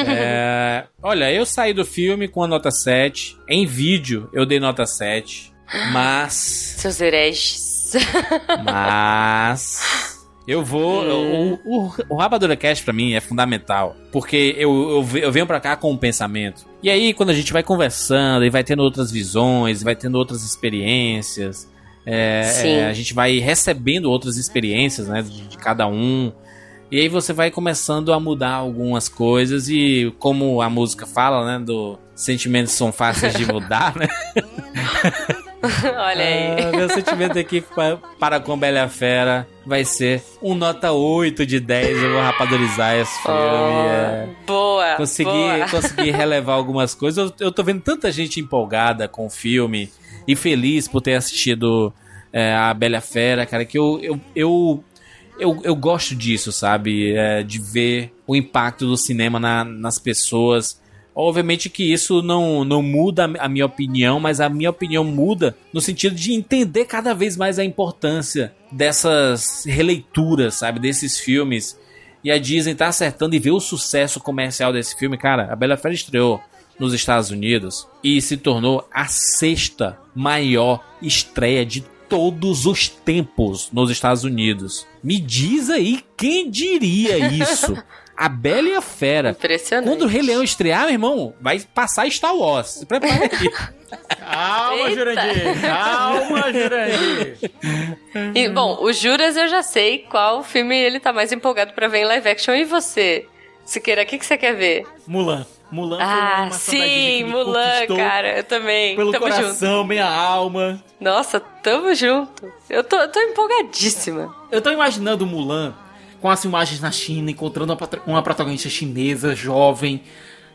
É, olha, eu saí do filme com a nota 7. Em vídeo, eu dei nota 7. Mas. Seus hereges. *laughs* Mas. Eu vou. O, o, o Rapadura Cast pra mim é fundamental. Porque eu, eu, eu venho pra cá com um pensamento. E aí, quando a gente vai conversando e vai tendo outras visões, vai tendo outras experiências. é, é, a gente vai recebendo outras experiências, né? De, de cada um. E aí você vai começando a mudar algumas coisas. E como a música fala, né? Do sentimentos são fáceis de mudar, né? *laughs* Olha aí. Ah, meu sentimento aqui pa- para com Bela Fera vai ser um nota 8 de 10. Eu vou rapadorizar esse filme. é. Boa. Consegui, boa. consegui relevar algumas coisas. Eu, eu tô vendo tanta gente empolgada com o filme e feliz por ter assistido é, a Bela Fera, cara, que eu, eu, eu, eu, eu gosto disso, sabe? É, de ver o impacto do cinema na- nas pessoas. Obviamente que isso não, não muda a minha opinião, mas a minha opinião muda no sentido de entender cada vez mais a importância dessas releituras, sabe? Desses filmes. E a Disney tá acertando e ver o sucesso comercial desse filme. Cara, a Bela Fera estreou nos Estados Unidos e se tornou a sexta maior estreia de todos os tempos nos Estados Unidos. Me diz aí quem diria isso? A Bela e a Fera. Impressionante. Quando o Rei Leão estrear, meu irmão, vai passar Star Wars. Se prepara aqui. Calma, Eita. Jurandir. Calma, Jurandir. E, bom, o Juras eu já sei qual filme ele tá mais empolgado pra ver em live action. E você? Siqueira, o que, que você quer ver? Mulan. Mulan Ah, sim, me Mulan, cara. Eu também. Pelo tamo junto. coração, minha alma. Nossa, tamo junto. Eu tô, eu tô empolgadíssima. Eu tô imaginando Mulan com as filmagens na China, encontrando uma, uma protagonista chinesa, jovem,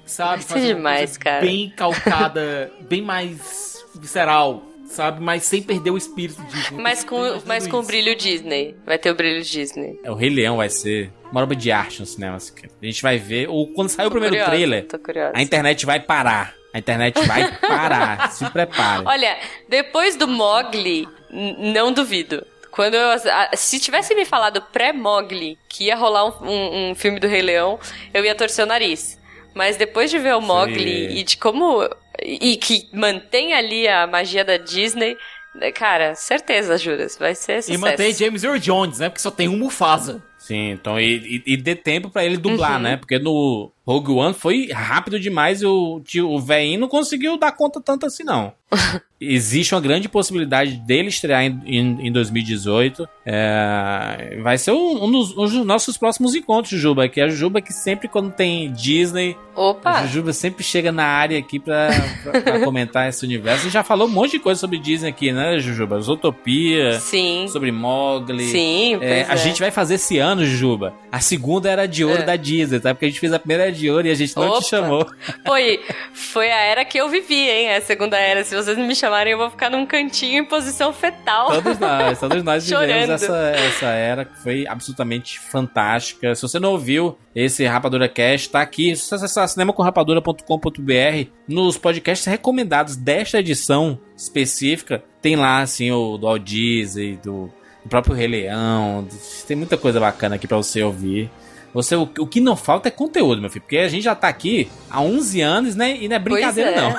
sabe? Fazendo uma demais, coisa cara. Bem calcada, *laughs* bem mais visceral, sabe? Mas sem perder o espírito de Disney. Mas com, mas com o isso. brilho Disney. Vai ter o brilho Disney. É, o Rei Leão vai ser uma obra de arte no cinema. assim, A gente vai ver. Ou quando sair o primeiro curiosa, trailer, a internet vai parar. A internet vai parar. *laughs* Se prepare. Olha, depois do Mogli, não duvido. Quando eu, se tivesse me falado pré-Mogli que ia rolar um, um- um filme do Rei Leão, eu ia torcer o nariz. Mas depois de ver o Mogli e de como. E, e que mantém ali a magia da Disney, né, cara, certeza, Juras, vai ser sucesso. E mantém James Earl Jones, né? Porque só tem um Mufasa. Sim, então e, e, e dê tempo pra ele dublar, Uhum. né? Porque no Rogue One foi rápido demais e o tio, o velhinho não conseguiu dar conta tanto assim, não. *laughs* Existe uma grande possibilidade dele estrear em, em, em 2018. É, vai ser um, um dos, um dos nossos próximos encontros, Jujuba. Que é a Jujuba que sempre, quando tem Disney, a Opa! Jujuba sempre chega na área aqui pra, pra, pra *laughs* comentar esse universo. A gente já falou um monte de coisa sobre Disney aqui, né, Jujuba? Zootopia, Sim. sobre Mogli. Sim, É, pois a é. gente vai fazer esse ano, Jujuba, a segunda era de ouro É. da Disney, tá? Porque a gente fez a primeira de ouro e a gente não Opa. te chamou. Foi, foi a era que eu vivi, hein? A segunda era. Se vocês não me chamarem, eu vou ficar num cantinho em posição fetal. Todos nós, todos nós *laughs* vivemos essa, essa era que foi absolutamente fantástica. Se você não ouviu esse Rapadura Cast, tá aqui. Se você acessar cinemacomrapadura.com.br, nos podcasts recomendados desta edição específica, tem lá, assim, o do Walt Disney, do, do próprio Rei Leão. Tem muita coisa bacana aqui pra você ouvir. Você, o, o que não falta é conteúdo, meu filho, porque a gente já tá aqui há 11 anos, né? E não é brincadeira, é. não.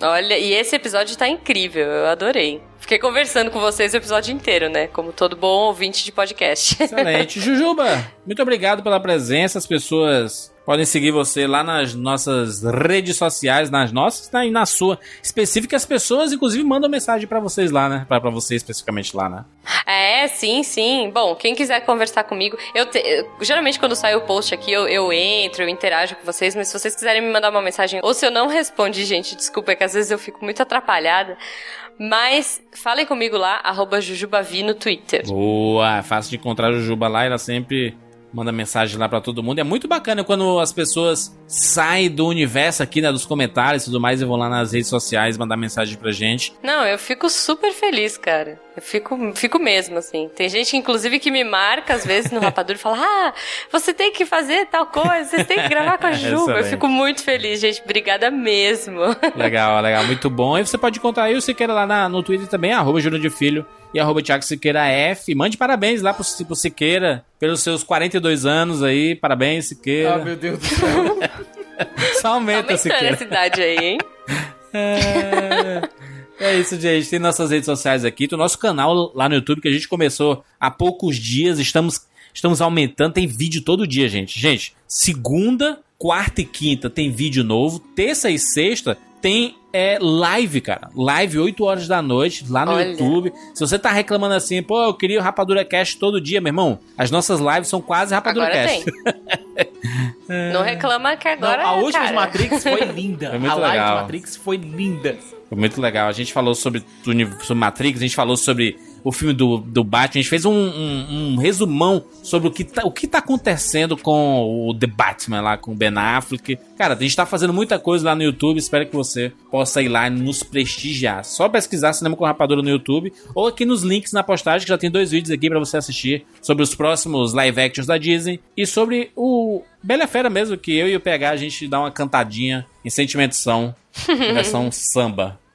*laughs* Olha, e esse episódio tá incrível, eu adorei. Fiquei conversando com vocês o episódio inteiro, né? Como todo bom ouvinte de podcast. Excelente. *laughs* Jujuba, muito obrigado pela presença. As pessoas podem seguir você lá nas nossas redes sociais, nas nossas né, e na sua específica. As pessoas, inclusive, mandam mensagem pra vocês lá, né? Pra, pra você especificamente lá, né? É, sim, sim. Bom, quem quiser conversar comigo, eu, te- eu- geralmente quando sai o post aqui, eu, eu entro, eu interajo com vocês, mas se vocês quiserem me mandar uma mensagem, ou se eu não respondi, gente, desculpa, é que às vezes eu fico muito atrapalhada. Mas falem comigo lá, arroba Jujubavi no Twitter. Boa, é fácil de encontrar a Jujuba lá. Ela sempre manda mensagem lá pra todo mundo. É muito bacana quando as pessoas saem do universo aqui, né, dos comentários e tudo mais, e vão lá nas redes sociais mandar mensagem pra gente. Não, eu fico super feliz, cara. Eu fico, fico mesmo, assim. Tem gente, inclusive, que me marca, às vezes, no *laughs* Rapadura e fala: Ah, você tem que fazer tal coisa, você tem que gravar com a *laughs* Juba. eu fico muito feliz, gente. Obrigada mesmo. Legal, legal, muito bom. E você pode contar aí o Siqueira lá na- no Twitter também, arroba Júnior de Filho e arroba Thiago Siqueira F. Mande parabéns lá pro, pro Siqueira pelos seus 42 anos aí. Parabéns, Siqueira. Ah, meu Deus do céu. *laughs* Só aumenta, Aumentando Siqueira. essa idade aí, hein? É... é isso, gente. Tem nossas redes sociais aqui, tem o nosso canal lá no YouTube que a gente começou há poucos dias. Estamos, estamos aumentando, tem vídeo todo dia, gente. Gente, segunda, quarta e quinta tem vídeo novo. Terça e sexta tem é, live, cara. Live 8 horas da noite lá no Olha. YouTube. Se você tá reclamando assim, pô, eu queria o Rapadura Cast todo dia, meu irmão. As nossas lives são quase Rapadura Agora Cast. tem. *laughs* Não reclama que Não, agora. a última de cara. Matrix foi linda. Foi muito a live legal. de Matrix foi linda. Foi muito legal. A gente falou sobre, sobre Matrix, a gente falou sobre o filme do, do Batman, a gente fez um, um- um resumão sobre o que, tá, o que tá acontecendo com o The Batman lá, com o Ben Affleck. Cara, a gente tá fazendo muita coisa lá no YouTube, espero que você possa ir lá e nos prestigiar. Só pesquisar Cinema com Rapadura no YouTube ou aqui nos links na postagem, que já tem dois vídeos aqui pra você assistir sobre os próximos live actions da Disney e sobre o Bela Fera mesmo, que eu e o PH a gente dá uma cantadinha em Sentimentos versão *laughs* samba.